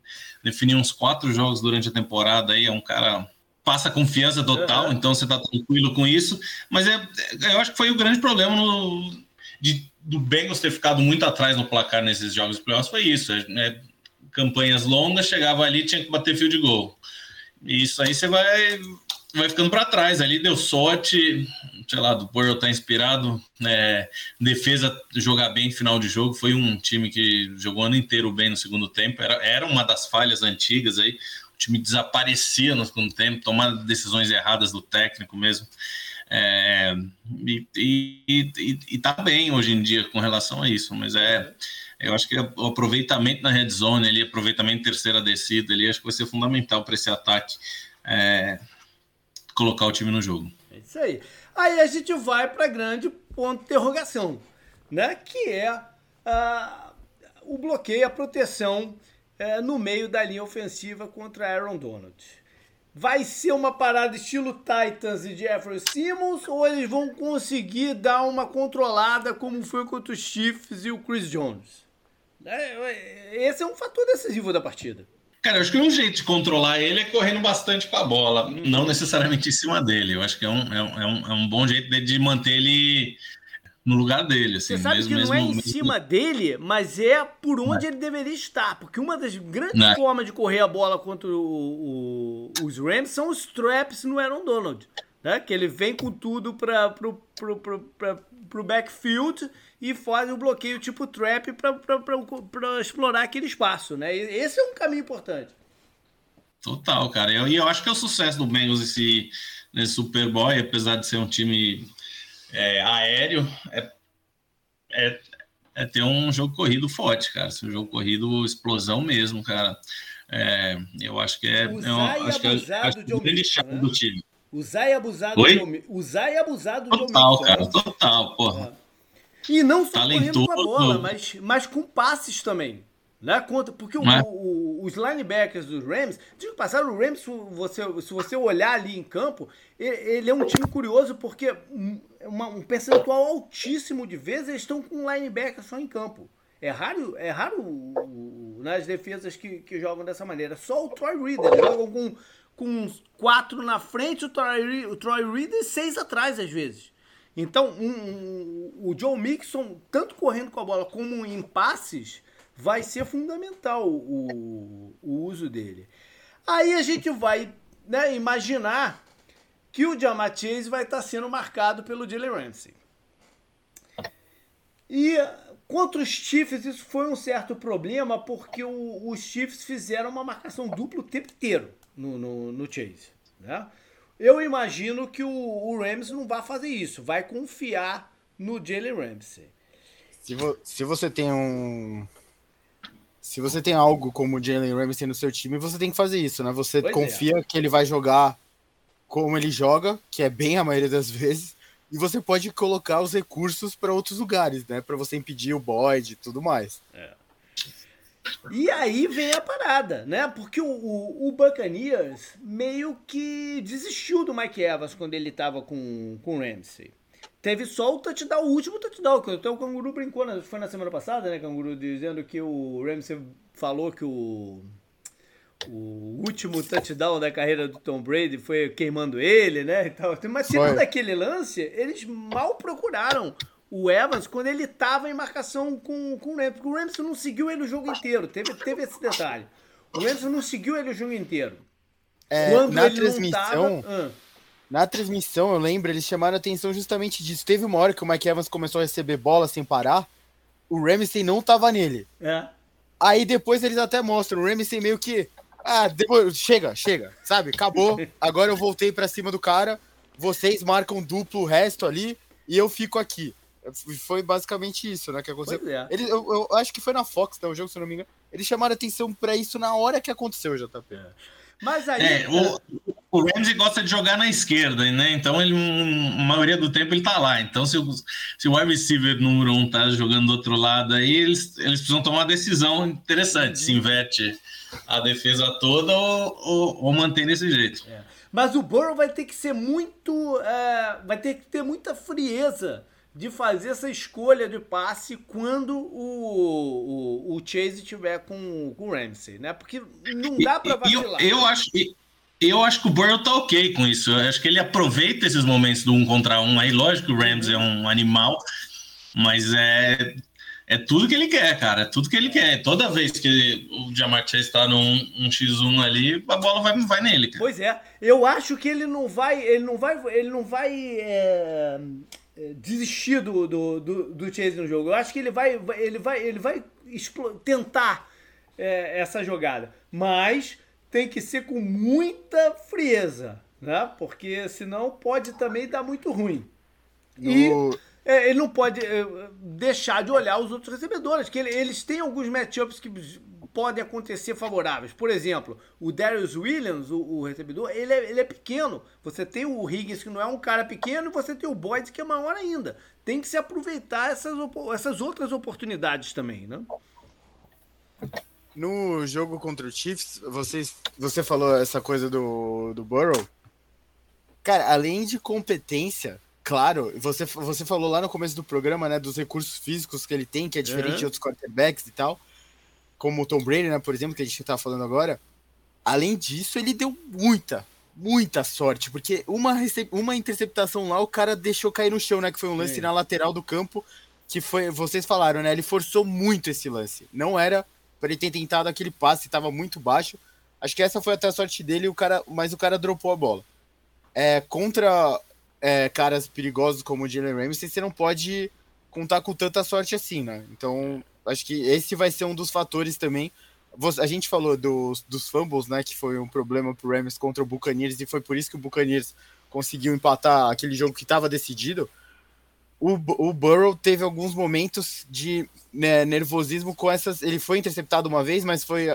definiu uns quatro jogos durante a temporada aí, é um cara passa confiança total, uhum. então você está tranquilo com isso. Mas é, eu acho que foi o grande problema no, de, do Bengals ter ficado muito atrás no placar nesses jogos de playoffs, foi isso. É, né? campanhas longas, chegava ali tinha que bater fio de gol. E isso aí você vai, vai ficando para trás. Ali deu sorte, sei lá, do Burrow tá inspirado, né? defesa jogar bem final de jogo. Foi um time que jogou o ano inteiro bem no segundo tempo. Era, era uma das falhas antigas aí o time desaparecia no segundo tempo, tomando decisões erradas do técnico mesmo. É, e, e, e, e, tá bem hoje em dia com relação a isso, mas é. Eu acho que o aproveitamento na red zone ali, aproveitamento terceira descida ali, acho que vai ser fundamental para esse ataque é, colocar o time no jogo. É isso aí. Aí a gente vai para grande ponto de interrogação, né? Que é uh, o bloqueio, a proteção é, no meio da linha ofensiva contra Aaron Donald. Vai ser uma parada estilo Titans e Jeffrey Simmons ou eles vão conseguir dar uma controlada como foi contra os Chiefs e o Chris Jones? É, é esse é um fator decisivo da partida. Cara, eu acho que um jeito de controlar ele é correndo bastante com a bola, não necessariamente em cima dele. Eu acho que é um, é um, é um, é um bom jeito de, de manter ele no lugar dele. Assim, Você sabe mesmo, que não mesmo, é em mesmo... cima dele, mas é por onde é. ele deveria estar. Porque uma das grandes é. formas de correr a bola contra o, o, os Rams são os traps no Aaron Donald. Né? Que ele vem com tudo para pro, backfield e faz o um bloqueio tipo trap para explorar aquele espaço. Né? Esse é um caminho importante. Total, cara. E eu, eu, acho que é o sucesso do Bengals esse, nesse Super Bowl, apesar de ser um time é, aéreo, é, é, é, ter um jogo corrido forte, cara. Um jogo corrido explosão mesmo, cara. É, eu acho que é, Usar é acho que é, acho que é grande chave né? do time. Usar e abusado Oi? de Usar e abusado total, de cara, total, porra. E não só correndo com a bola, mas, mas com passes também. Né? Conta, porque o, o, os linebackers dos Rams, digo passar, o Rams, se você, se você olhar ali em campo, ele, ele é um time curioso porque uma, um percentual altíssimo de vezes eles estão com um linebacker só em campo. É raro, é raro nas defesas que, que jogam dessa maneira. Só o Troy Reader jogam com, com quatro na frente, o Troy, o Troy Reader e seis atrás às vezes. Então, um, um, o Joe Mixon, tanto correndo com a bola como em passes, vai ser fundamental o, o uso dele. Aí a gente vai né, imaginar que o Jamar Chase vai estar sendo marcado pelo Jalen Ramsey. E contra os Chiefs isso foi um certo problema porque o, os Chiefs fizeram uma marcação dupla o tempo inteiro no, no, no Chase. Né? Eu imagino que o, o Rams não vai fazer isso, vai confiar no Jalen Ramsey. Se, vo, se você tem um, se você tem algo como o Jalen Ramsey no seu time, você tem que fazer isso, né? Você pois é. confia é. que ele vai jogar como ele joga, que é bem a maioria das vezes, e você pode colocar os recursos para outros lugares, né? Para você impedir o Boyd e tudo mais. É. E aí vem a parada, né? Porque o, o, o Buccaneers meio que desistiu do Mike Evans quando ele tava com, com o Ramsey. Teve só o touchdown, o último touchdown, que até o Canguru brincou, né? foi na semana passada, né, Canguru, dizendo que o Ramsey falou que o, o último touchdown da carreira do Tom Brady foi queimando ele, né, e tal. Mas segundo aquele lance, eles mal procuraram o Evans quando ele estava em marcação com, com o Ramsey, porque o Ramsey não seguiu ele o jogo inteiro, teve, teve esse detalhe. O Ramsey não seguiu ele o jogo inteiro. É, quando na transmissão... Tava, ah, na transmissão, eu lembro, eles chamaram a atenção justamente disso. Teve uma hora que o Mike Evans começou a receber bola sem parar, o Ramsey não tava nele. É. Aí depois eles até mostram o Ramsey meio que. Ah, depois, chega, chega, sabe? Acabou. Agora eu voltei para cima do cara. Vocês marcam duplo o resto ali e eu fico aqui. Foi basicamente isso, né? Que aconteceu. É. Ele, eu, eu, acho que foi na Fox, tá? O jogo, se não me engano. Eles chamaram atenção para isso na hora que aconteceu, JP. É. Mas aí. É, o, o Ramsey gosta de jogar na esquerda, né? Então, ele, a maioria do tempo, ele tá lá. Então, se o, se o wide receiver número um tá jogando do outro lado aí, eles, eles precisam tomar uma decisão interessante: se inverte a defesa toda ou, ou, ou mantém desse jeito. É. Mas o Burrow vai ter que ser muito. É, vai ter que ter muita frieza de fazer essa escolha de passe quando o, o, o Chase estiver com, com o Ramsey, né? Porque não dá para vacilar. Eu, eu acho que eu acho que o Burrow tá ok com isso. Eu acho que ele aproveita esses momentos do um contra um. Aí, lógico que o Ramsey é um animal, mas é, é tudo que ele quer, cara. É tudo que ele quer. Toda vez que o Jamar Chase está num um X1 ali, a bola vai, vai nele. Cara. Pois é. Eu acho que ele não vai. Ele não vai. Ele não vai. É, desistir do, do, do, do, Chase no jogo. Eu acho que ele vai, ele vai, ele vai tentar é, essa jogada, mas tem que ser com muita frieza, né? Porque senão pode também dar muito ruim. E é, ele não pode é, deixar de olhar os outros recebedores, que ele, eles têm alguns matchups que podem acontecer favoráveis. Por exemplo, o Darius Williams, o, o recebedor, ele é, ele é, pequeno. Você tem o Higgins, que não é um cara pequeno, e você tem o Boyd, que é maior ainda. Tem que se aproveitar essas, essas outras oportunidades também, né? No jogo contra o Chiefs, vocês, você falou essa coisa do, do Burrow. Cara, além de competência, claro, você, você falou lá no começo do programa, né, dos recursos físicos que ele tem, que é diferente uhum. de outros quarterbacks e tal como o Tom Brady, né, por exemplo, que a gente está falando agora, além disso, ele deu muita, muita sorte, porque uma, uma interceptação lá, o cara deixou cair no chão, né? Que foi um lance na lateral do campo, que foi, vocês falaram, né? Ele forçou muito esse lance. Não era para ele ter tentado aquele passe, estava muito baixo. Acho que essa foi até a sorte dele, o cara, mas o cara dropou a bola. É, contra é, caras perigosos como o Jalen Ramsey, você não pode contar com tanta sorte assim, né? Então, acho que esse vai ser um dos fatores também a gente falou dos, dos fumbles, né, que foi um problema pro Rams contra o Buccaneers e foi por isso que o Buccaneers conseguiu empatar aquele jogo que estava decidido. O, o Burrow teve alguns momentos de né, nervosismo com essas. Ele foi interceptado uma vez, mas foi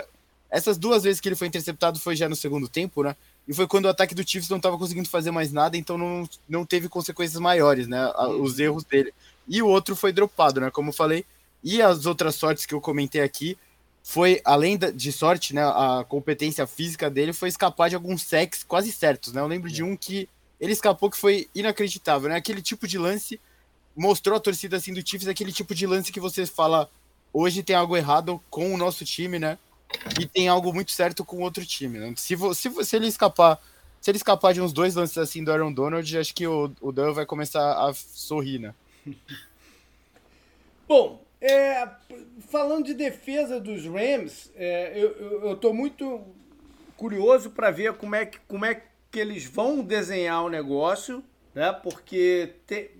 essas duas vezes que ele foi interceptado foi já no segundo tempo, né? E foi quando o ataque do Chiefs não estava conseguindo fazer mais nada, então não, não teve consequências maiores, né? Os erros dele. E o outro foi dropado, né? Como eu falei. E as outras sortes que eu comentei aqui, foi, além de sorte, né, a competência física dele foi escapar de alguns sacks quase certos, né? Eu lembro de é. um que ele escapou que foi inacreditável, né? Aquele tipo de lance mostrou a torcida assim do Chiefs, aquele tipo de lance que você fala, hoje tem algo errado com o nosso time, né? E tem algo muito certo com o outro time, né? Se, se, se ele escapar, se ele escapar de uns dois lances assim do Aaron Donald, acho que o, o Dan vai começar a sorrir, né? Bom, é, falando de defesa dos Rams, é, eu, tô muito curioso para ver como é, que, como é que eles vão desenhar o negócio, né? Porque te,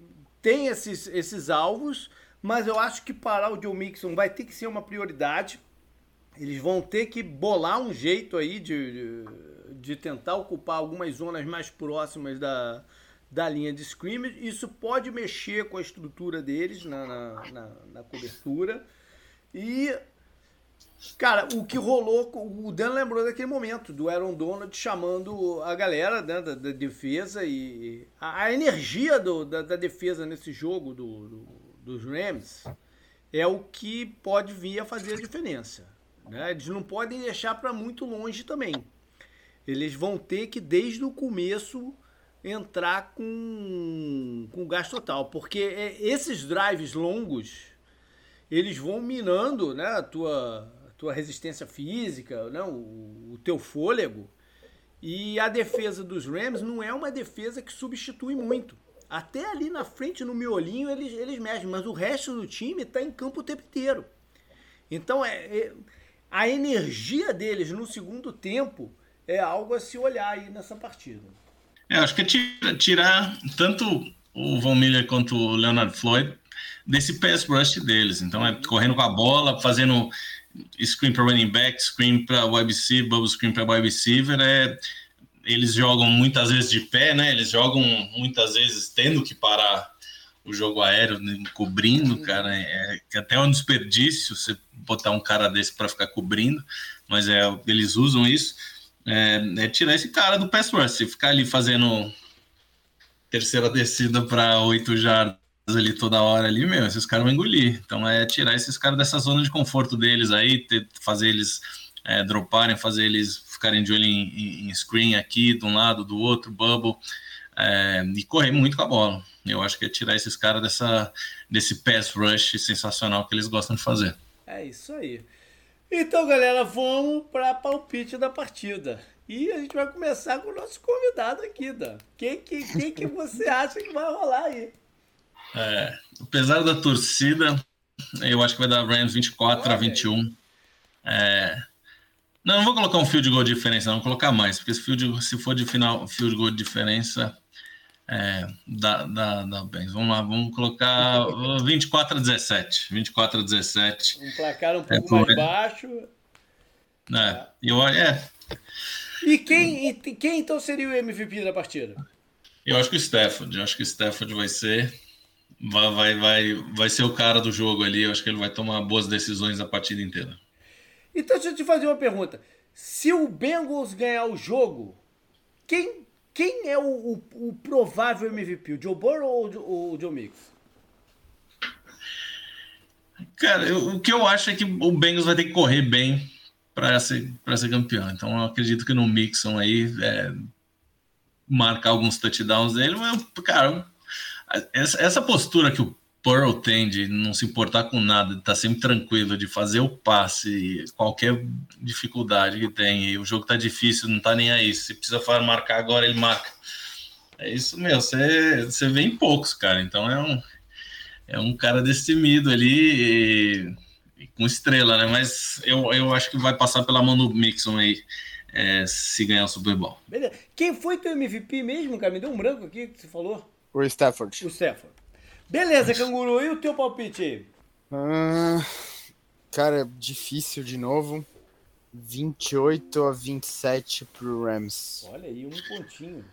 tem esses, esses alvos, mas eu acho que parar o Joe Mixon vai ter que ser uma prioridade. Eles vão ter que bolar um jeito aí de, de, de tentar ocupar algumas zonas mais próximas da, da linha de scrimmage. Isso pode mexer com a estrutura deles na, na, na, na cobertura. E, cara, o que rolou, o Dan lembrou daquele momento do Aaron Donald chamando a galera né, da, da, defesa e a, a energia do, da, da, defesa nesse jogo do, do, dos Rams é o que pode vir a fazer a diferença. Né? Eles não podem deixar para muito longe também. Eles vão ter que, desde o começo, entrar com, com gás total, porque é, esses drives longos eles vão minando né, a tua, a tua resistência física, né, o, o teu fôlego. E a defesa dos Rams não é uma defesa que substitui muito. Até ali na frente, no miolinho, eles, eles mexem, mas o resto do time está em campo o tempo inteiro. Então, é, é, a energia deles no segundo tempo é algo a se olhar aí nessa partida. É, acho que é tirar tanto o Von Miller quanto o Leonard Floyd desse pass rush deles. Então é correndo com a bola, fazendo screen para running back, screen para wide receiver, bubble screen para wide receiver. É, eles jogam muitas vezes de pé, né? Eles jogam muitas vezes tendo que parar o jogo aéreo, né? cobrindo, cara. É, é até um desperdício você botar um cara desse para ficar cobrindo, mas é, eles usam isso é, é tirar esse cara do pass rush, ficar ali fazendo terceira descida para oito jardas ali toda hora ali, meu, esses caras vão engolir. Então é tirar esses caras dessa zona de conforto deles aí, ter, fazer eles é, droparem, fazer eles ficarem de olho em, em, screen aqui, de um lado, do outro, bubble, é, e correr muito com a bola. Eu acho que é tirar esses caras dessa, desse pass rush sensacional que eles gostam de fazer. É isso aí. Então, galera, vamos para palpite da partida. E a gente vai começar com o nosso convidado aqui, Dan. Quem que, quem que você acha que vai rolar aí? É, apesar da torcida, eu acho que vai dar Rams 24 Olha a 21. É, não, não vou colocar um field goal de diferença, não vou colocar mais, porque se, field, se for de final, field goal de diferença, é, dá, dá, dá bem. Vamos lá, vamos colocar 24 a 17. 24 a 17. Um placar um pouco é, mais baixo. É, eu, é. E quem, e quem então seria o MVP da partida? Eu acho que o Stafford. Eu acho que o Stafford vai ser. Vai, vai, vai, vai ser o cara do jogo ali. Eu acho que ele vai tomar boas decisões a partida inteira. Então, deixa eu te fazer uma pergunta. Se o Bengals ganhar o jogo, quem quem é o, o, o provável MVP? O Joe Burrow ou o Joe Mix? Cara, eu, o que eu acho é que o Bengals vai ter que correr bem para ser, ser campeão. Então eu acredito que no Mixon aí é, marcar alguns touchdowns dele, mas, cara, essa, essa postura que o, Pearl tem de não se importar com nada, de estar tá sempre tranquilo, de fazer o passe, qualquer dificuldade que tem. E o jogo tá difícil, não tá nem aí. Se precisa marcar agora, ele marca. É isso, meu. Você, você vê em poucos, cara. Então é um, é um cara destemido ali e, e com estrela, né? Mas eu, eu acho que vai passar pela mão do Mixon aí. É, se ganhar o Super Bowl. Beleza. Quem foi teu MVP mesmo, cara? Me deu um branco aqui que você falou. O Stafford. O Stafford. Beleza, canguru. E o teu palpite aí? Ah, cara, difícil de novo. 28 a 27 pro Rams. Olha aí, um pontinho.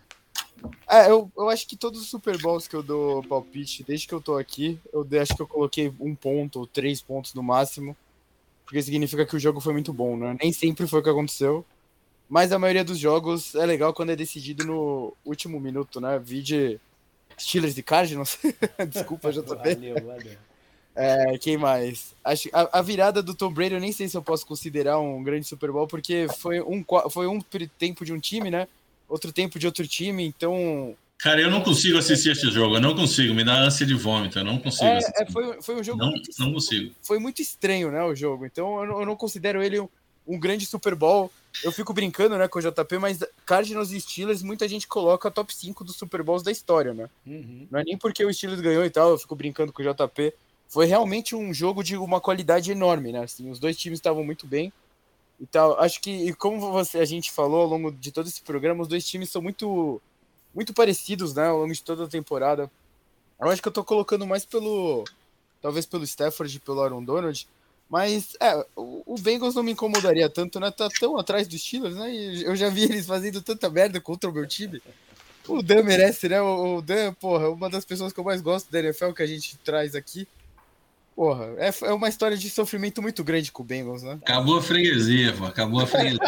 É, eu, eu acho que todos os Super Bowls que eu dou palpite, desde que eu tô aqui, eu acho que eu coloquei um ponto ou três pontos no máximo. Porque significa que o jogo foi muito bom, né? Nem sempre foi o que aconteceu. Mas a maioria dos jogos é legal quando é decidido no último minuto, né? Vide Steelers e Cardinals. Desculpa, JP. Valeu, valeu. É, quem mais? Acho, a, a, virada do Tom Brady eu nem sei se eu posso considerar um grande Super Bowl, porque foi um, foi um tempo de um time, né? Outro tempo de outro time, então. Cara, eu não consigo assistir esse jogo, eu não consigo, me dá ânsia de vômito, eu não consigo. É, é, foi, foi um jogo. Não, muito, não consigo. Foi muito estranho, né? O jogo, então eu não, eu não considero ele um, um grande Super Bowl eu fico brincando, né, com o JP, mas Cardinals e Steelers, muita gente coloca top 5 dos Super Bowls da história, né? Uhum. Não é nem porque o Steelers ganhou e tal, eu fico brincando com o JP. Foi realmente um jogo de uma qualidade enorme, né? Assim, os dois times estavam muito bem e tal. Acho que, e como você, a gente falou ao longo de todo esse programa, os dois times são muito, muito parecidos, né, ao longo de toda a temporada. Eu acho que eu tô colocando mais pelo, talvez pelo Stafford e pelo Aaron Donald, mas, é, o, Bengals não me incomodaria tanto, né? Tá tão atrás dos Steelers, né? E eu já vi eles fazendo tanta merda contra o meu time. O Dan merece, né? O, Dan, porra, é uma das pessoas que eu mais gosto da NFL que a gente traz aqui. Porra, é, é uma história de sofrimento muito grande com o Bengals, né? Acabou a freguesia, pô. Acabou a freguesia.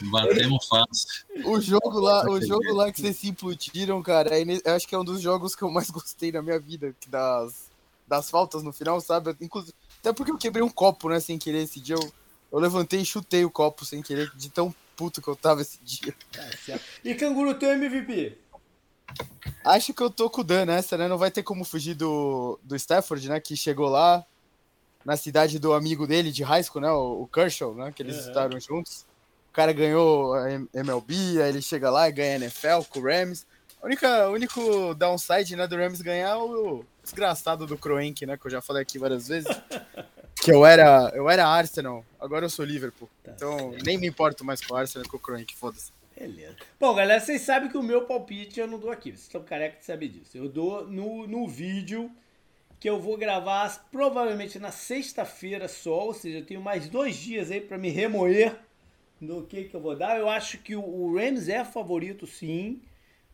Batemos fácil. O jogo lá, o jogo lá que vocês se implodiram, cara, é, eu acho que é um dos jogos que eu mais gostei na minha vida, das, das faltas no final, sabe? Inclusive até porque eu quebrei um copo, né, sem querer esse dia. Eu, eu levantei e chutei o copo sem querer, de tão puto que eu tava esse dia. Tá e canguru, teu MVP? Acho que eu tô com o Dan nessa, né? Não vai ter como fugir do, do Stafford, né? Que chegou lá na cidade do amigo dele de high school, né? O, o Kershaw, né? Que eles uhum. estavam juntos. O cara ganhou a MLB, aí ele chega lá e ganha NFL com o Rams. O único downside né, do Rams ganhar é o desgraçado do Kroenke, né? Que eu já falei aqui várias vezes. que eu era, eu era Arsenal, agora eu sou Liverpool. Tá então certo. nem me importo mais com o Arsenal que com o Kroenke, foda-se. Beleza. Bom, galera, vocês sabem que o meu palpite eu não dou aqui. Vocês estão careca de saber disso. Eu dou no, no vídeo que eu vou gravar provavelmente na sexta-feira só, ou seja, eu tenho mais dois dias aí para me remoer do que, que eu vou dar. Eu acho que o Rams é favorito, sim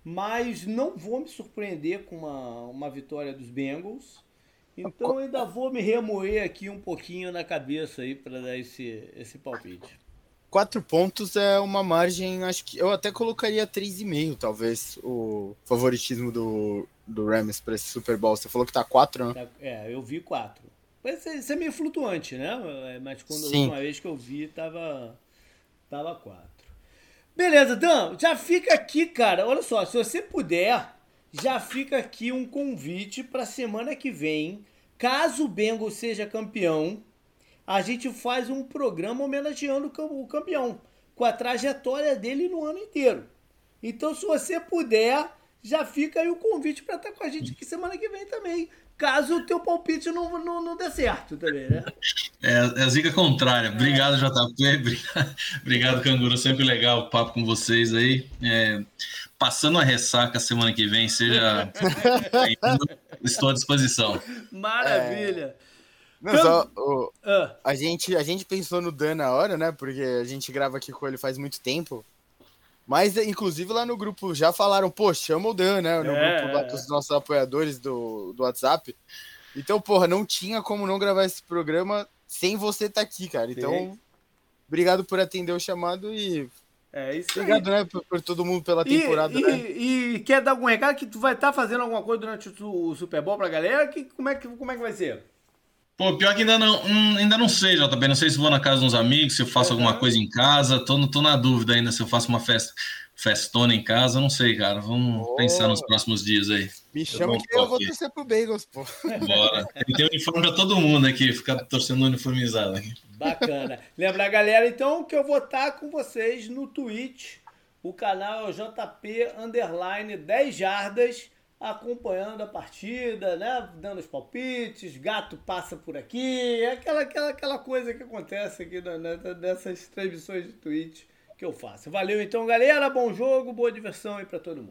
mas não vou me surpreender com uma, uma vitória dos Bengals. Então ainda vou me remoer aqui um pouquinho na cabeça aí para dar esse, esse palpite. Quatro pontos é uma margem, acho que eu até colocaria três e meio, talvez, o favoritismo do, do Rams para esse Super Bowl. Você falou que tá quatro, né? Tá, é, eu vi quatro. Mas isso é meio flutuante, né? Mas quando Sim. a última vez que eu vi, tava, tava quatro. Beleza, Dan, já fica aqui, cara. Olha só, se você puder, já fica aqui um convite para semana que vem. Caso o Bengal seja campeão, a gente faz um programa homenageando o campeão, com a trajetória dele no ano inteiro. Então, se você puder, já fica aí o convite para estar com a gente aqui semana que vem também caso o teu palpite não, não, não dê certo também, né? É, é a zica contrária. Obrigado, JP. Obrigado, Canguru. Sempre legal o papo com vocês aí. É, passando a ressaca semana que vem, seja. Estou à disposição. Maravilha. É... Não, só, o, ah. a, gente, a gente pensou no Dan na hora, né? Porque a gente grava aqui com ele faz muito tempo. Mas, inclusive, lá no grupo já falaram, pô, chama o Dan, né? No é, grupo lá dos nossos apoiadores do, do WhatsApp. Então, porra, não tinha como não gravar esse programa sem você estar tá aqui, cara. Então, Sim. obrigado por atender o chamado e. É isso Obrigado, aí. né, por, por, todo mundo pela temporada. E, né? e, e, quer dar algum recado que tu vai estar tá fazendo alguma coisa durante o Super Bowl pra galera? Que, como, é que, como é que vai ser? Pô, pior que ainda não, hum, ainda não sei, JB. Não sei se vou na casa de uns amigos, se eu faço uhum. alguma coisa em casa. Tô, tô na dúvida ainda se eu faço uma festa festona em casa, não sei, cara. Vamos oh. pensar nos próximos dias aí. Me chama que eu vou torcer pro Bengals, pô. Bora. Tem uniforme pra todo mundo aqui, ficar torcendo uniformizado aqui. Bacana. Lembra, galera, então, que eu vou estar com vocês no Twitch. O canal é o JP Underline 10 Jardas, acompanhando a partida, né? Dando os palpites, gato passa por aqui, aquela, aquela, aquela coisa que acontece aqui nessas transmissões de Twitch que eu faço. Valeu então, galera. Bom jogo, boa diversão aí para todo mundo.